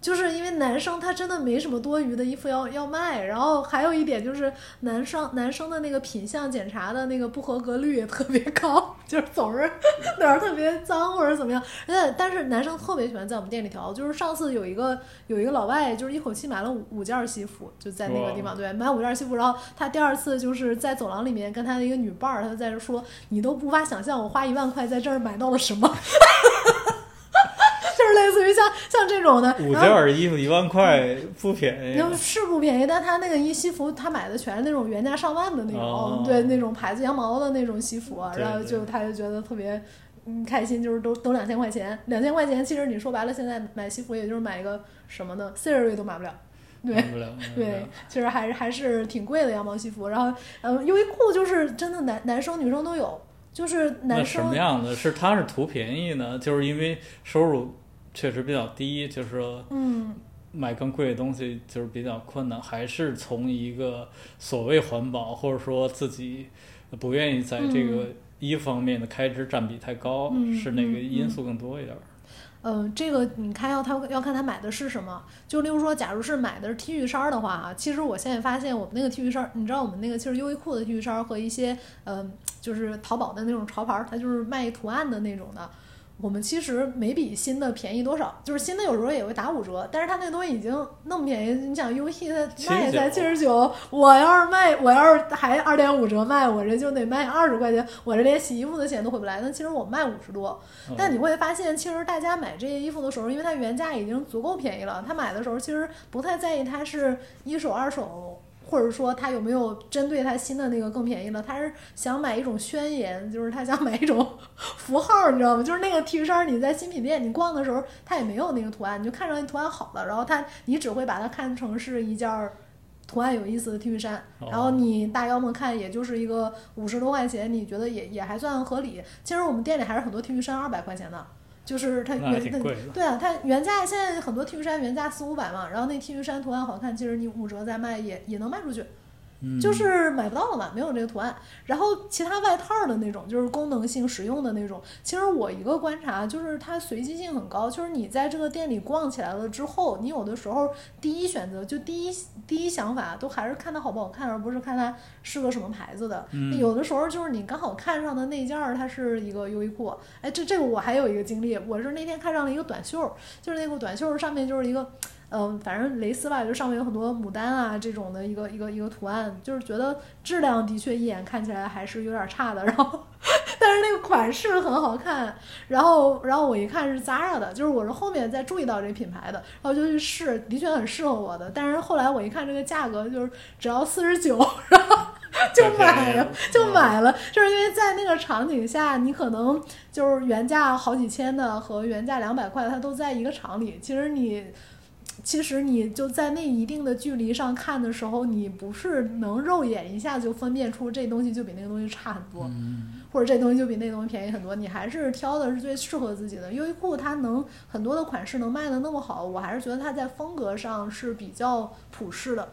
B: 就是因为男生他真的没什么多余的衣服要要卖，然后还有一点就是男生男生的那个品相检查的那个不合格率也特别高，<laughs> 就是总是哪儿特别脏或者怎么样。但但是男生特别喜欢在我们店里挑，就是上次有一个有一个老外，就是一口气买了五五件西服，就在那个地方，对，买五件西服，然后他第二次就是在走廊里面跟他的一个女伴儿，他在这说，你都无法想象我花一万块在这儿买到了什么。<laughs> 像像这种的，
A: 五件儿衣服一万块不便宜
B: 就。是不便宜，但他那个一西服，他买的全是那种原价上万的那种，
A: 哦
B: 对那种牌子羊毛的那种西服，然后就他就觉得特别嗯开心，就是都都两千块钱，两千块钱其实你说白了，现在买西服也就是买一个什么呢，Siri 都买不了。对对，其实还是还是挺贵的羊毛西服。然后，嗯，优衣库就是真的男男生女生都有，就是男生
A: 什么样的是他是图便宜呢？就是因为收入确实比较低，就是说
B: 嗯
A: 买更贵的东西就是比较困难，还是从一个所谓环保，或者说自己不愿意在这个一方面的开支占比太高，
B: 嗯
A: 是那个
B: 嗯
A: 因素更多一点儿？
B: 嗯，这个你看要他要看他买的是什么。就例如说，假如是买的是 T 恤衫儿的话啊，其实我现在发现我们那个 T 恤衫儿，你知道我们那个其实优衣库的 T 恤衫儿和一些嗯，就是淘宝的那种潮牌儿，它就是卖图案的那种的。我们其实没比新的便宜多少，就是新的有时候也会打五折，但是它那东西已经那么便宜，你想优衣它卖才七十九，我要是卖，我要是还二点五折卖，我这就得卖二十块钱，我这连洗衣服的钱都回不来。那其实我卖五十多，但你会发现，其实大家买这些衣服的时候，因为它原价已经足够便宜了，他买的时候其实不太在意它是一手二手。或者说他有没有针对他新的那个更便宜了？他是想买一种宣言，就是他想买一种 <laughs> 符号，你知道吗？就是那个 T 恤衫，你在新品店你逛的时候，它也没有那个图案，你就看上那图案好了，然后他你只会把它看成是一件图案有意思的 T 恤衫，然后你大腰们看也就是一个五十多块钱，你觉得也也还算合理。其实我们店里还是很多 T 恤衫二百块钱的。就是它原
A: 挺贵的。
B: 对啊，它原价现在很多 T 恤衫原价四五百嘛，然后那 T 恤衫图案好看，其实你五折再卖也也能卖出去。
A: 嗯
B: 就是买不到了嘛，没有这个图案。然后其他外套的那种，就是功能性实用的那种，其实我一个观察就是它随机性很高，就是你在这个店里逛起来了之后，你有的时候第一选择就第一第一想法都还是看它好不好看，而不是看它是个什么牌子的。
A: 嗯
B: 有的时候就是你刚好看上的那件儿，它是一个优衣库，哎，这这个我还有一个经历，我是那天看上了一个短袖儿，就是那个短袖儿上面就是一个。嗯，反正蕾丝吧，就上面有很多牡丹啊这种的一个一个一个图案，就是觉得质量的确一眼看起来还是有点差的，然后 <laughs> 但是那个款式很好看，然后然后我一看是 Zara 的，就是我是后面再注意到这品牌的，然后就去试，的确很适合我的，但是后来我一看这个价格就是只要四十九，<laughs> 然后就买了，就买了，就是因为在那个场景下，你可能就是原价好几千的和原价两百块，它都在一个厂里，其实你。其实你就在那一定的距离上看的时候，你不是能肉眼一下就分辨出这东西就比那个东西差很多，或者这东西就比那东西便宜很多。你还是挑的是最适合自己的。优衣库它能很多的款式能卖的那么好，我还是觉得它在风格上是比较普适的。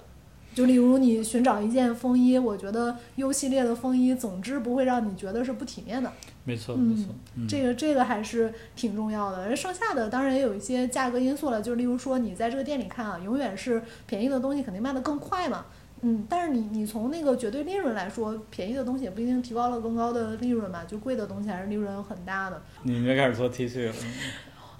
B: 就例如你寻找一件风衣，我觉得 U 系列的风衣，总之不会让你觉得是不体面的。
A: 没错，
B: 嗯
A: 没错，嗯
B: 这个这个还是挺重要的。而剩下的当然也有一些价格因素了，就例如说你在这个店里看啊，永远是便宜的东西肯定卖得更快嘛。嗯，但是你你从那个绝对利润来说，便宜的东西也不一定提高了更高的利润嘛，就贵的东西还是利润很大的。
A: 你们开始做 T 恤了，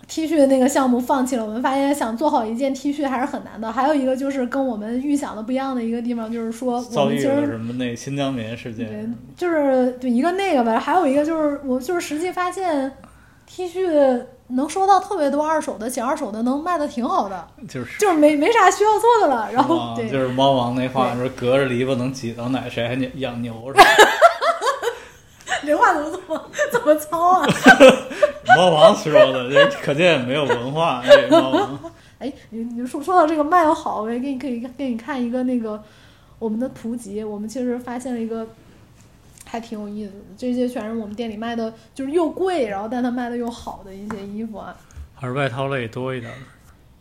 B: T 恤那个项目放弃了，我们发现想做好一件 T 恤还是很难的。还有一个就是跟我们预想的不一样的一个地方，就是说我
A: 遭遇
B: 们其实
A: 了什么那新疆棉事
B: 对
A: 件，，
B: 就是对一个那个吧，还有一个就是我就是实际发现 T 恤能收到特别多二手的，且二手的能卖的挺好的，
A: 就是
B: 就是没没啥需要做的了。然后
A: 啊
B: 对，
A: 就是猫王那话说隔着篱笆能挤到奶，谁还养养牛是吧？<laughs>
B: 这话怎么这么 <laughs> 这么糙啊？<laughs>
A: 猫王说的，这可见没有文化。<laughs> 这猫王，
B: 哎，你你说说到这个卖的好，我也给你可以给你看一个那个我们的图集，我们其实发现了一个还挺有意思的，这些全是我们店里卖的，就是又贵，然后但它卖的又好的一些衣服啊。
A: 还是外套类多一点。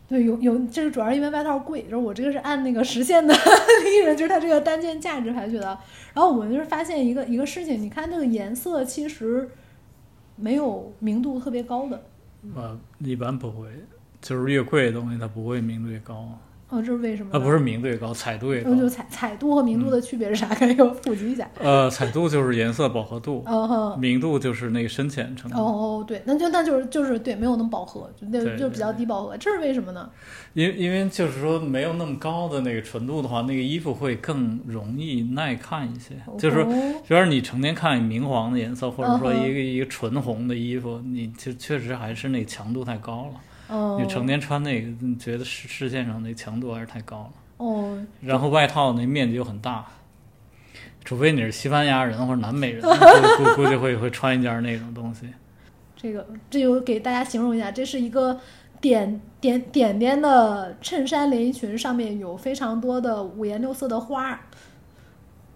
B: 对，有有，这个主要是因为外套贵，就是我这个是按那个实现的利润，就是它这个单件价值排序的。然后我们就是发现一个一个事情，你看这个颜色其实没有明度特别高的，
A: 呃，一般不会，就是越贵的东西它不会明度越高。
B: 哦，这是为什么呢？
A: 啊，不是明度越高，彩度越高
B: 嗯，。就彩彩度和明度的区别是啥？可以给我普及一下。
A: 呃，彩度就是颜色饱和度，
B: 哦，
A: 明度就是那个深浅程度。
B: 哦哦，对，那就那就是就是对，没有那么饱和，就那
A: 对
B: 就比较低饱和，这是为什么呢？
A: 因因为就是说没有那么高的那个纯度的话，那个衣服会更容易耐看一些。就是说，
B: 哦
A: 比如说你成天看明黄的颜色，或者说一个一个纯红的衣服，你就确实还是那个强度太高了。
B: 哦，
A: 你成天穿那个，你觉得视视线上那强度还是太高了。
B: 哦，
A: 然后外套那面积又很大，除非你是西班牙人或者南美人，<laughs> 估估估计会会穿一件那种东西。
B: 这个这就给大家形容一下，这是一个点点点点的衬衫连衣裙，上面有非常多的五颜六色的花儿。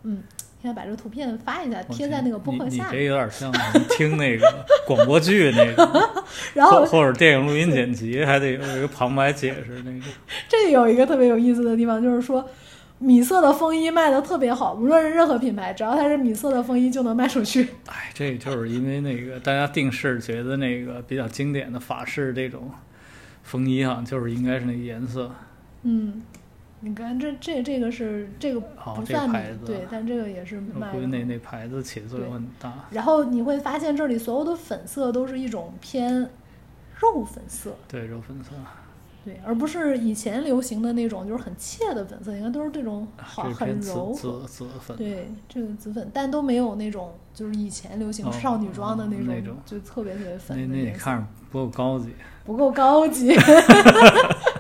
B: 嗯，现在把这个图片发一下，贴在那个播客下面。
A: 你你这有点像听那个 <laughs> 广播剧那个，<laughs>
B: 然后
A: 或或者电影录音剪辑，还得有一个旁白解释那个。<laughs>
B: 这有一个特别有意思的地方，就是说米色的风衣卖的特别好，无论是任何品牌，只要它是米色的风衣就能卖出去。
A: 哎，这就是因为那个大家定式觉得那个比较经典的法式这种风衣啊，就是应该是那个颜色。
B: 嗯，你看这这这个是这个
A: 哦
B: 不
A: 这个牌子
B: 对，但这个也是
A: 我
B: 卖
A: 估计那。那牌子起作用很大。
B: 然后你会发现这里所有的粉色都是一种偏肉粉色，
A: 对，肉粉色，
B: 对，而不是以前流行的那种就是很怯的粉色，应该都是这种好很柔和
A: 紫。紫粉。
B: 对，这个紫粉，但都没有那种就是以前流行
A: 哦
B: 少女装的那种，
A: 那种
B: 就特别特别粉
A: 那那
B: 的颜色
A: 你看着不够高级。
B: 不够高级，<laughs> <laughs> <laughs>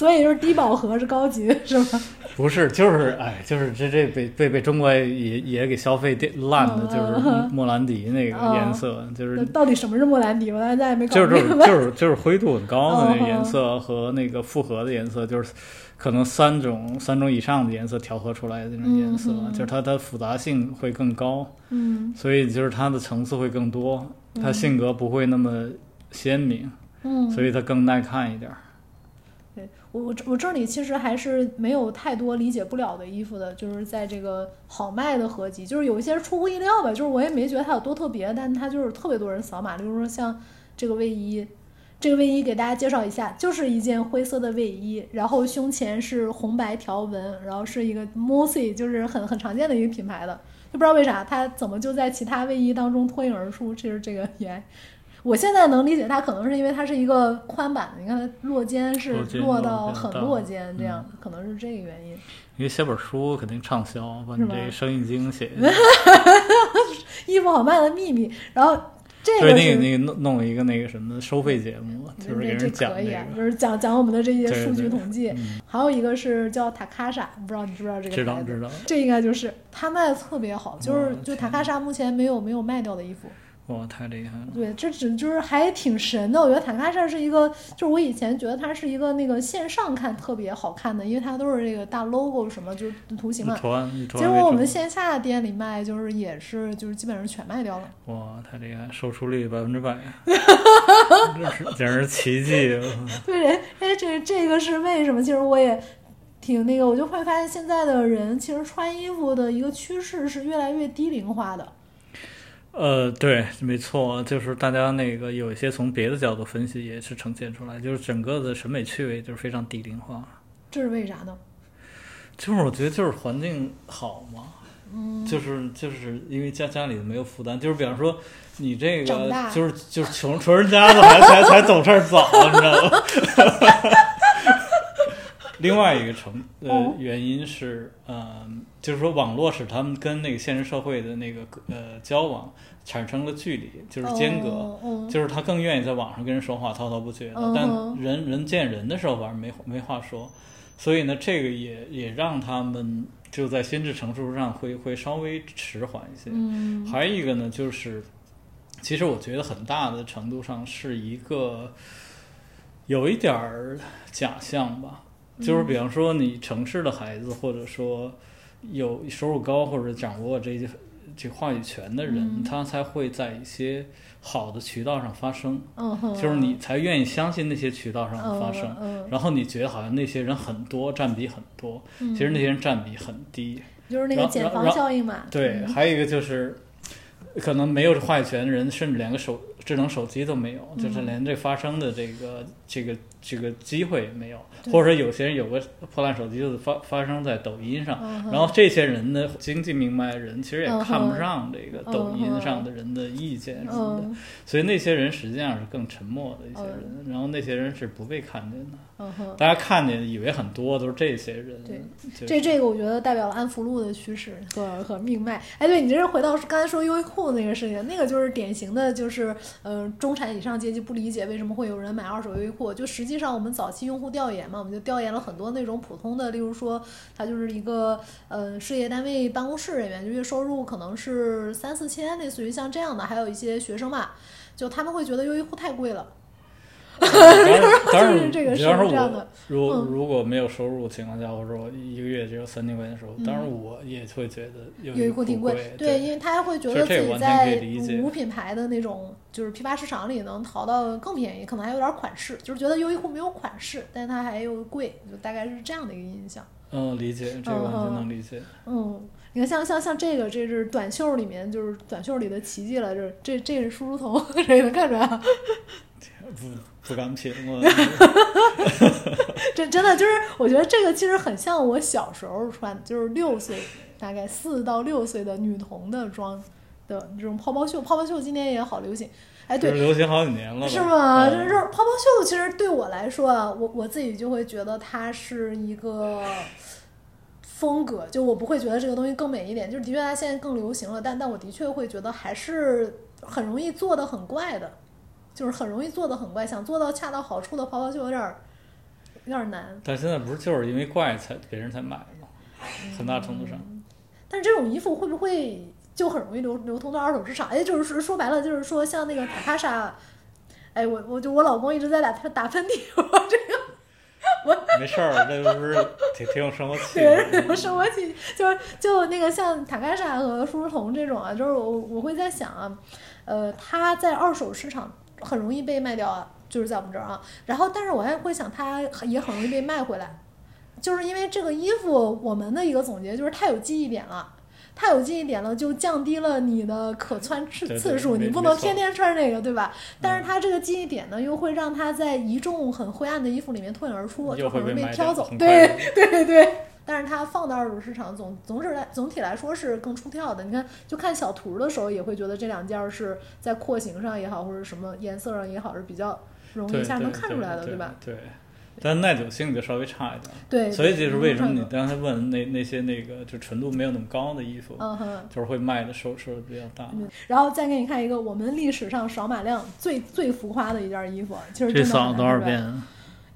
B: 所以就是低饱和是高级 <laughs> 是吗？
A: 不是，就是哎，就是这这被被被中国也也给消费电烂的，就是莫兰迪那个颜色，就是
B: 到底什么是莫兰迪？我到现在还没搞
A: 就是。就是就是灰度很高的那个
B: 哦
A: 颜色和那个复合的颜色，就是可能三种三种以上的颜色调和出来的那种颜色，就是它它复杂性会更高，
B: 嗯
A: 所以就是它的层次会更多，它性格不会那么鲜明，
B: 嗯，
A: 所以它更耐看一点儿。
B: 对我我这里其实还是没有太多理解不了的衣服的，就是在这个好卖的合集，就是有一些出乎意料吧，就是我也没觉得它有多特别，但它就是特别多人扫码，比如说像这个卫衣。这个卫衣给大家介绍一下，就是一件灰色的卫衣，然后胸前是红白条纹，然后是一个 Mossy，就是很很常见的一个品牌的，就不知道为啥它怎么就在其他卫衣当中脱颖而出。其实这个也，我现在能理解它，可能是因为它是一个宽版的，你看它落肩是
A: 落
B: 到很落肩这样，可能是这个原因。
A: 因为写本书肯定畅销，把你这生意经写。<laughs>
B: 衣服好卖的秘密，然后这，个是
A: 那个那个弄弄一个那个什么收费节目，就是给
B: 这
A: 人讲这
B: 可以啊，就。是讲讲我们的这些数据
A: 对对
B: 统计。
A: 嗯，
B: 还有一个是叫塔卡莎，不知道你知不知道这
A: 知
B: 个知？
A: 道知道。
B: 这应该就是他卖的特别好，就是
A: 哇
B: 就塔卡莎目前没有没有卖掉的衣服。
A: 哇，太厉害了！
B: 对，这只就是还挺神的。我觉得塔卡莎是一个，就是我以前觉得它是一个那个线上看特别好看的，因为它都是这个大 logo 什么就是图形嘛。
A: 图案图
B: 结
A: 案为主。
B: 果我们线下店里卖就是也是就是基本上全卖掉了。
A: 哇，太厉害，售出率百分之百，<laughs> 这是简直是奇迹！
B: 对，哎，这这个是为什么？其实我也挺那个，我就会发现现在的人其实穿衣服的一个趋势是越来越低龄化的。
A: 呃，对，没错，就是大家那个有一些从别的角度分析也是呈现出来，就是整个的审美趣味就是非常低龄化。
B: 这是为啥呢？
A: 就是我觉得就是环境好嘛，嗯，就是就是因为家家里没有负担，就是比方说你这个就是就是穷穷人家的还才才懂事儿早，你知道吗？<laughs> 另外一个成呃
B: 哦。
A: 原因是，呃，就是说网络使他们跟那个现实社会的那个呃交往产生了距离，就是间隔。
B: 哦嗯
A: 就是他更愿意在网上跟人说话，滔滔不绝的，
B: 嗯。
A: 但
B: 哼
A: 人人见人的时候反而没没话说，所以呢，这个也也让他们就在心智成熟上会会稍微迟缓一些。
B: 嗯。
A: 还有一个呢，就是其实我觉得很大的程度上是一个有一点儿假象吧，就是比方说你城市的孩子，或者说有收入高或者掌握这些这话语权的人，
B: 嗯
A: 他才会在一些好的渠道上发声，就是你才愿意相信那些渠道上的发声。
B: 嗯，
A: 然后你觉得好像那些人很多，占比很多，
B: 嗯
A: 其实那些人占比很低。
B: 就是那个减房效应嘛。
A: 对，
B: 嗯
A: 还有一个就是，可能没有话语权的人，甚至连个手智能手机都没有，
B: 嗯
A: 就是连这发声的这个这个这个机会也没有，或者说有些人有个破烂手机，就是发发生在抖音上。然后这些人的，经济明白的人，其实也看不上这个抖音上的人的意见什么的，
B: 嗯
A: 所以那些人实际上是更沉默的一些人，然后那些人是不被看见的。大家看见以为很多都是这些人，
B: 对这这个我觉得代表了安福路的趋势和和命脉。哎，对你这是回到刚才说优衣库那个事情，那个就是典型的，就是呃中产以上阶级不理解为什么会有人买二手优衣库。就实际上我们早期用户调研嘛，我们就调研了很多那种普通的，例如说他就是一个呃事业单位办公室人员，就月收入可能是三四千，类似于像这样的，还有一些学生嘛，就他们会觉得优衣库太贵了。<laughs>
A: 当然，当然，
B: 就是这个是这样的
A: 如如果没有收入的情况下，或者我一个月只有三千块钱收入，当然我也会觉得优
B: 优衣库挺贵，对，因为他会觉得自己在无品牌的那种就是批发市场里能淘到更便宜，可能还有点款式，就是觉得优衣库没有款式，但是它还又贵，就大概是这样的一个印象。
A: 嗯，理解，这个完全能理解。
B: 嗯，你看像像像这个，这是短袖里面就是短袖里的奇迹了，这这这是梳梳头，<laughs> 这也能看出来啊。
A: 不不敢评论，<laughs>
B: 这真的就是，我觉得这个其实很像我小时候穿，就是六岁，大概四到六岁的女童的装的这种泡泡袖。泡泡袖今年也好流行，哎，对，
A: 流行好几年了，
B: 是吗？
A: 嗯
B: 就是泡泡袖，其实对我来说啊，我我自己就会觉得它是一个风格，就我不会觉得这个东西更美一点。就是的确它现在更流行了，但但我的确会觉得还是很容易做的很怪的，就是很容易做的很怪，想做到恰到好处的泡泡就有点儿有点儿难。
A: 但现在不是就是因为怪才别人才买吗？很大程度上，
B: 但是这种衣服会不会就很容易流流通到二手市场？哎，就是说说白了，就是说像那个塔卡莎，哎，我我就我老公一直在打打喷嚏，我这个
A: 没事儿，这不是挺挺有生活气
B: 对
A: 的。
B: 有生活气，就是就那个像塔卡莎和舒舒同这种啊，就是我我会在想啊，呃，他在二手市场很容易被卖掉啊，就是在我们这儿啊。然后，但是我还会想，它也很容易被卖回来，就是因为这个衣服，我们的一个总结就是太有记忆点了。太有记忆点了，就降低了你的可穿次次数，你不能天天穿这个，对吧？但是
A: 嗯
B: 它这个记忆点呢，又会让它在一众很灰暗的衣服里面脱颖而出，就很容易
A: 被
B: 挑走。
A: 很
B: 对
A: 快
B: 对对，但是它放到二手市场总总是来总体来说是更出挑的。你看，就看小图的时候，也会觉得这两件儿是在廓形上也好，或者什么颜色上也好，是比较容易一下能看出来的，
A: 对
B: 吧？？
A: 对，但耐久性就稍微差一点。
B: 对，
A: 所以这是为什么你刚才问那那些那个就纯度没有那么高的衣服，
B: 嗯哼。
A: 就是会卖的收收的比较大。
B: 嗯然后再给你看一个我们历史上扫码量最最浮夸的一件衣服，就是
A: 这
B: 真的
A: 扫了多少？遍？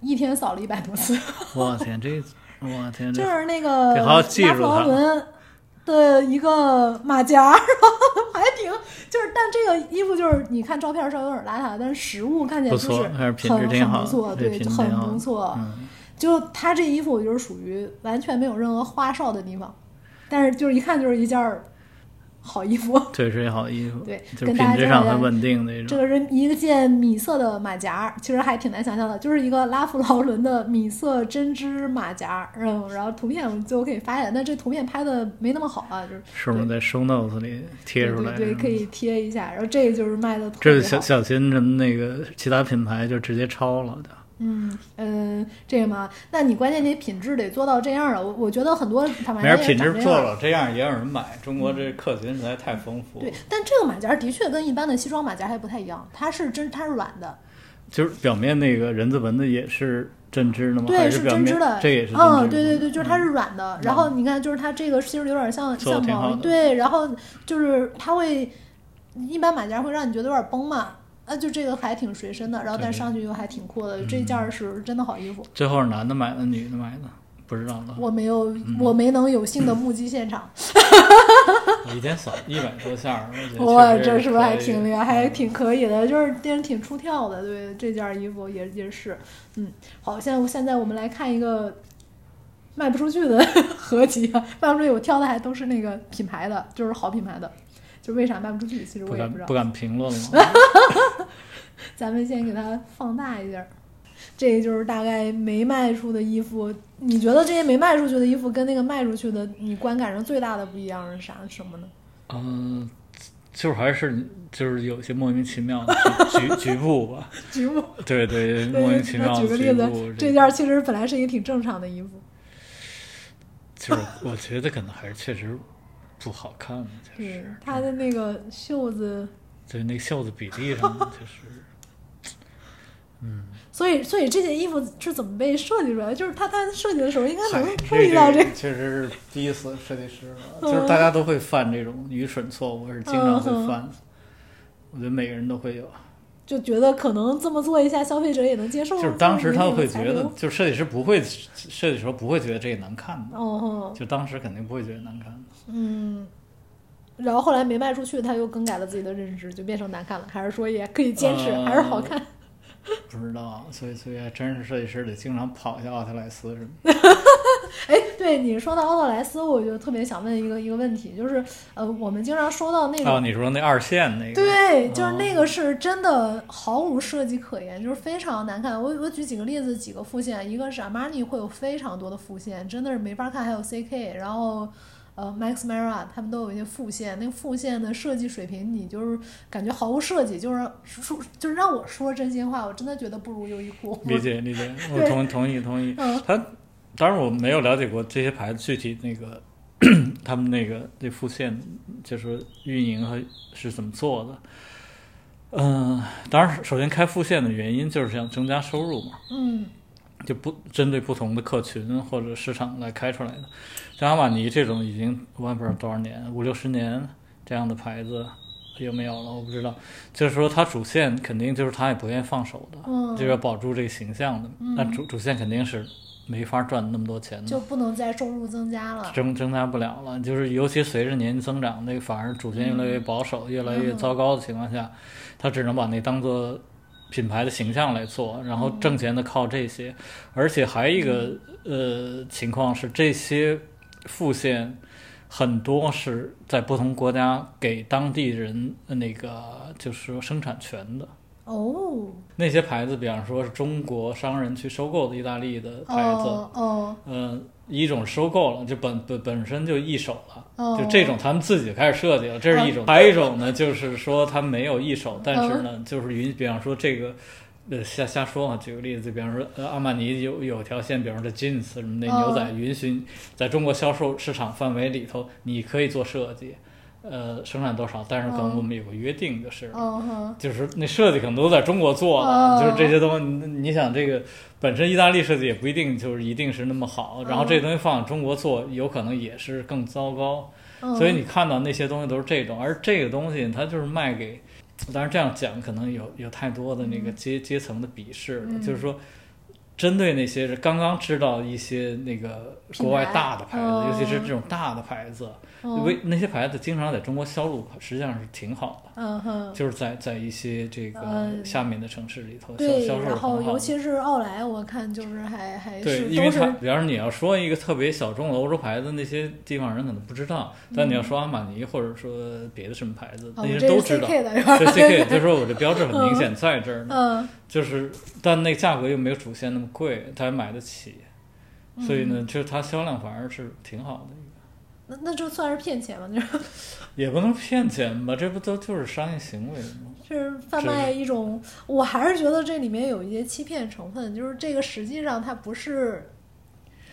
B: 一天扫了一百多次，
A: 我天，这我天，这
B: 就是那个
A: 得好好记住
B: 拉夫劳
A: 它
B: 伦的一个马甲，<laughs> 然后还挺就是，但这个衣服就是你看照片稍微有点邋遢，但是实物看起来
A: 不
B: 就是
A: 错还是品质
B: 很
A: 挺好
B: 很不错，对，很不错。
A: 嗯，
B: 就他这衣服就是属于完全没有任何花哨的地方，但是就是一看就是一件儿 <laughs> 好衣服。
A: 对，是一好衣服，
B: 对
A: 就是
B: 跟大
A: 品
B: 家介绍一下
A: 质上很稳定那种。
B: 这个是一个件米色的马甲，其实还挺难想象的，就是一个拉夫劳伦的米色针织马甲，嗯，然后图片我们最后可以发下来，但这图片拍的没那么好啊，就是
A: 是不是在 show notes 里贴出来？
B: 对对对，可以贴一下，然后这个就是卖的特
A: 这小
B: 别好，
A: 小心什么那个其他品牌就直接抄了的。
B: 嗯嗯，这个嘛，那你关键你品质得做到这样了，我我觉得很多品
A: 质做
B: 长这样
A: 了这样也有人买。中国这客群实在太丰富了
B: 对，，但这个马甲的确跟一般的西装马甲还不太一样，它是真它是软的，
A: 就是表面那个人字纹的也是针织的吗？
B: 对，是针织的，
A: 这也是
B: 嗯，对对对，就是它是软的。然后你看，就是它这个其实有点像像毛对，然后就是它会一般马甲会让你觉得有点崩嘛，啊，就这个还挺随身的，然后但上去又还挺酷的，这件儿是真的好衣服。
A: 最后是男的买的，女的买的，不知道了。
B: 我没有，我没能有幸的目击现场，<laughs>
A: 一天扫一百多下
B: 哇，这是不是还挺厉害，还挺可以的，就是真是挺出挑的。对，这件衣服也也是，嗯，好，现在现在我们来看一个卖不出去的 <laughs> 合集啊，卖不出去，我挑的还都是那个品牌的，就是好品牌的，就为啥卖不出去，其实我也不知道
A: 敢不。敢评论了。<laughs>
B: 咱们先给它放大一点儿，这就是大概没卖出的衣服。你觉得这些没卖出去的衣服跟那个卖出去的，你观感上最大的不一样是啥？什么呢？
A: 嗯，就是还是就是有些莫名其妙的 <laughs> 局局局部吧。
B: 局部。
A: 对对，
B: 对
A: 莫名其妙的
B: 举个例子
A: 局部，，
B: 这件其实本来是一个挺正常的衣服，
A: 就是我觉得可能还是确实不好看，就是
B: 他的那个袖子，<laughs>
A: 就是那个袖子比例上 <laughs> 就是。
B: 嗯所以所以这件衣服是怎么被设计出来的？就是他他设计的时候应该能注意到这
A: 这个确实是第一次设计师了，就是大家都会犯这种愚蠢错误，是经常会犯。我觉得每个人都会有，
B: 就觉得可能这么做一下，消费者也能接受。
A: 就是当时他会觉得，就设计师不会设计时候不会觉得这个难看的，就当时肯定不会觉得难看的。
B: 嗯。然后后来没卖出去，他又更改了自己的认知，就变成难看了。还是说也可以坚持，
A: 呃
B: 还是好看？<laughs>
A: 不知道，所以所以还真是设计师得经常跑一下奥特莱斯什么。<laughs>
B: 哎，对你说到奥特莱斯，我就特别想问一个一个问题，就是呃，我们经常说到那种
A: 哦，你说那二线那个？
B: 对，就是
A: 哦
B: 那个是真的毫无设计可言，就是非常难看。我我举几个例子，几个副线，一个是 Armani 会有非常多的副线，真的是没法看，还有 CK，然后呃 Max Mara 他们都有一些副线，那个副线的设计水平，你就是感觉毫无设计，就是说就是让我说真心话，我真的觉得不如优衣库。
A: 理解理解，我 <laughs>
B: 对
A: 同同意同意。
B: 嗯
A: 他当然我没有了解过这些牌子具体那个 <clears throat> 他们那个那副线就是运营和是怎么做的。嗯、当然，首先开副线的原因就是想增加收入嘛，
B: 嗯
A: 就不针对不同的客群或者市场来开出来的。像阿玛尼这种已经我也不知道多少年，五六十年这样的牌子有没有了，我不知道。就是说，它主线肯定就是他也不愿意放手的，
B: 嗯
A: 就要保住这个形象的。那主主线肯定是没法赚那么多钱的，
B: 就不能再收入增加了。
A: 增增加不了了。就是尤其随着年纪增长，那个反而主线越来越保守、越来越糟糕的情况下，他只能把那当做品牌的形象来做，然后挣钱的靠这些。而且还有一个呃情况是，这些副线很多是在不同国家给当地人呃那个就是说生产权的。
B: 哦。
A: 那些牌子，比方说是中国商人去收购的意大利的牌子，
B: 哦哦。
A: 呃，一种收购了，就本本本身就一手了，
B: 哦，
A: 就这种他们自己开始设计了，这是一种；还有一种呢，就是说他没有一手，但是呢，就是允，比方说这个。呃，瞎瞎说啊，举个例子，比方说，呃，阿玛尼有有条线，比方说这 jeans 什么的
B: 哦。
A: 牛仔，允许在中国销售市场范围里头，你可以做设计，呃，生产多少，但是可能
B: 哦
A: 我们有个约定，就是，就是那设计可能都在中国做的，
B: 哦
A: 就是这些东西，你你想这个本身意大利设计也不一定就是一定是那么好，然后这东西放在中国做，有可能也是更糟糕。
B: 嗯。
A: 所以你看到那些东西都是这种，而这个东西它就是卖给，当然这样讲可能有有太多的那个阶、阶层的鄙视了，
B: 嗯。
A: 就是说。针对那些是刚刚知道一些那个国外大的牌子，
B: 哦。
A: 尤其是这种大的牌子，
B: 嗯
A: 为那些牌子经常在中国销路实际上是挺好的。
B: 嗯哼，
A: 就是在在一些这个
B: 嗯
A: 下面的城市里头销售
B: 然后。尤其是奥莱，我看就是还还
A: 对，因为它，比方说你要说一个特别小众的欧洲牌子，那些地方人可能不知道，但你要说阿玛尼或者说别的什么牌子，那些都知道。对 CK，就是说我这标志很明显 <laughs> 在这儿呢，
B: 嗯
A: 就是但那价格又没有主线那么贵，他也买得起，所以
B: 嗯
A: 呢，就是它销量反而是挺好的。
B: 那那就算是骗钱吧，就是 <laughs>
A: 也不能骗钱吧，这不都就是商业行为吗？
B: 是贩卖一种，我还是觉得这里面有一些欺骗成分，就是这个实际上它不是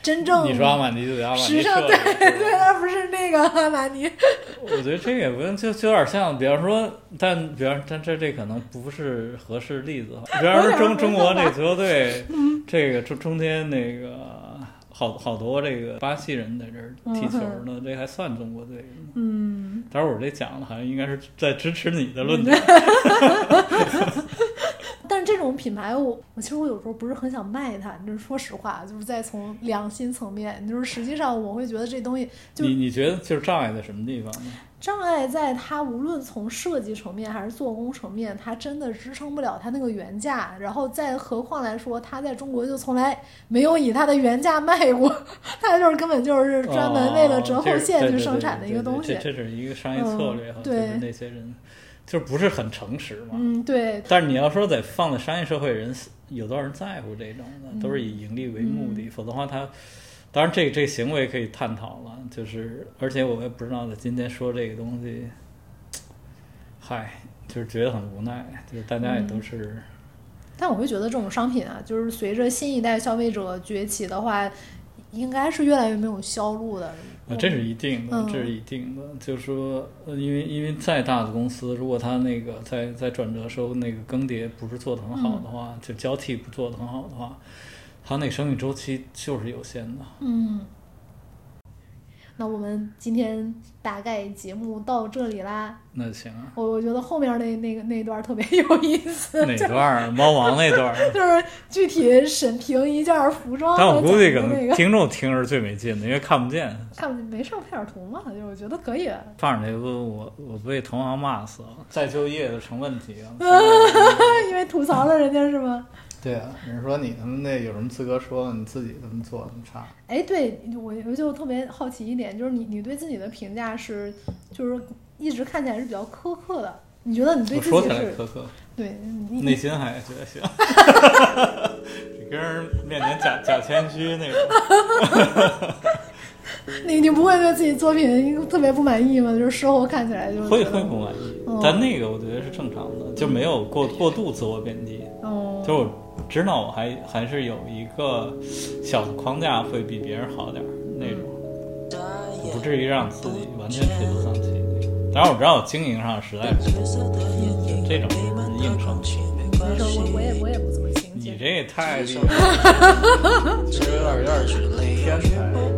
B: 真正
A: 你说阿玛尼就得阿玛尼
B: 时尚对，对，他不是那个阿玛尼，<laughs>
A: 我觉得这个也不用，就就有点像，比方说，但比方但这这可能不是合适例子。比方说中中国这足球队，<laughs> 这个中中间那个好好多这个巴西人在这儿踢球呢，这还算中国队。
B: 嗯，
A: 但是我这讲的好像应该是在支持你的论点。<laughs>
B: 但是这种品牌我，我其实我有时候不是很想卖它，就是说实话，就是在从良心层面，就是实际上我会觉得这东西就
A: 你你觉得就是障碍在什么地方呢？
B: 障碍在它无论从设计层面还是做工层面，它真的支撑不了它那个原价。然后再何况来说，它在中国就从来没有以它的原价卖过，<laughs> 它就是根本就是专门为了折后线去生产的一个东西
A: 哦。这这是一个商业策略哈，
B: 嗯对
A: 就是那些人就是不是很诚实嘛。
B: 嗯，对，
A: 但是你要说在放在商业社会，人有多少人在乎这种的？都是以盈利为目
B: 嗯
A: 的，否则的话他。当然这，这行为可以探讨了，就是，而且我也不知道在今天说这个东西，嗨，就是觉得很无奈，就是大家也都是，
B: 但我会觉得这种商品啊，就是随着新一代消费者崛起的话，应该是越来越没有销路的。
A: 啊，这是一定的，
B: 嗯
A: 这是一定的。就是说，呃因为因为再大的公司，如果它那个在在转折时候那个更迭不是做得很好的话，就交替不做得很好的话，它那生命周期就是有限的。
B: 嗯，那我们今天大概节目到这里啦。
A: 那行啊，
B: 我我觉得后面那那个那段特别有意思，
A: 哪段儿？猫王那段儿。<laughs>
B: 就是具体审评一件服装
A: 但我估计可能听众听着最没劲的，因为看不见。
B: 看不见没事儿配点图嘛，就我觉得可以。
A: 放上去不，我我被同行骂死了，再就业的成问题 <laughs> 了。
B: 因为为吐槽了人家是吗？
A: 对啊，人说你他妈那有什么资格说你自己怎么做那么差？
B: 哎，对我我就特别好奇一点，就是你你对自己的评价是，就是一直看起来是比较苛刻的。你觉得你对自己
A: 我说起来
B: 是？
A: 苛刻，
B: 对，你
A: 内心还觉得行。<laughs> 你跟人面前假假谦虚那种，<laughs>
B: 你你不会对自己作品特别不满意吗？就是事后看起来就是
A: 会会不满意
B: 哦，
A: 但那个我觉得是正常的，就没有过过度自我贬低。
B: 哦，
A: 就我知道我还还是有一个小的框架会比别人好点儿那种，不至于让自己完全垂头丧气。当然我知道我经营上实在是就这种人硬撑。
B: 没事，我我也我也不怎么。
A: 你这也太厉害了，<laughs> 其实有点有点天才。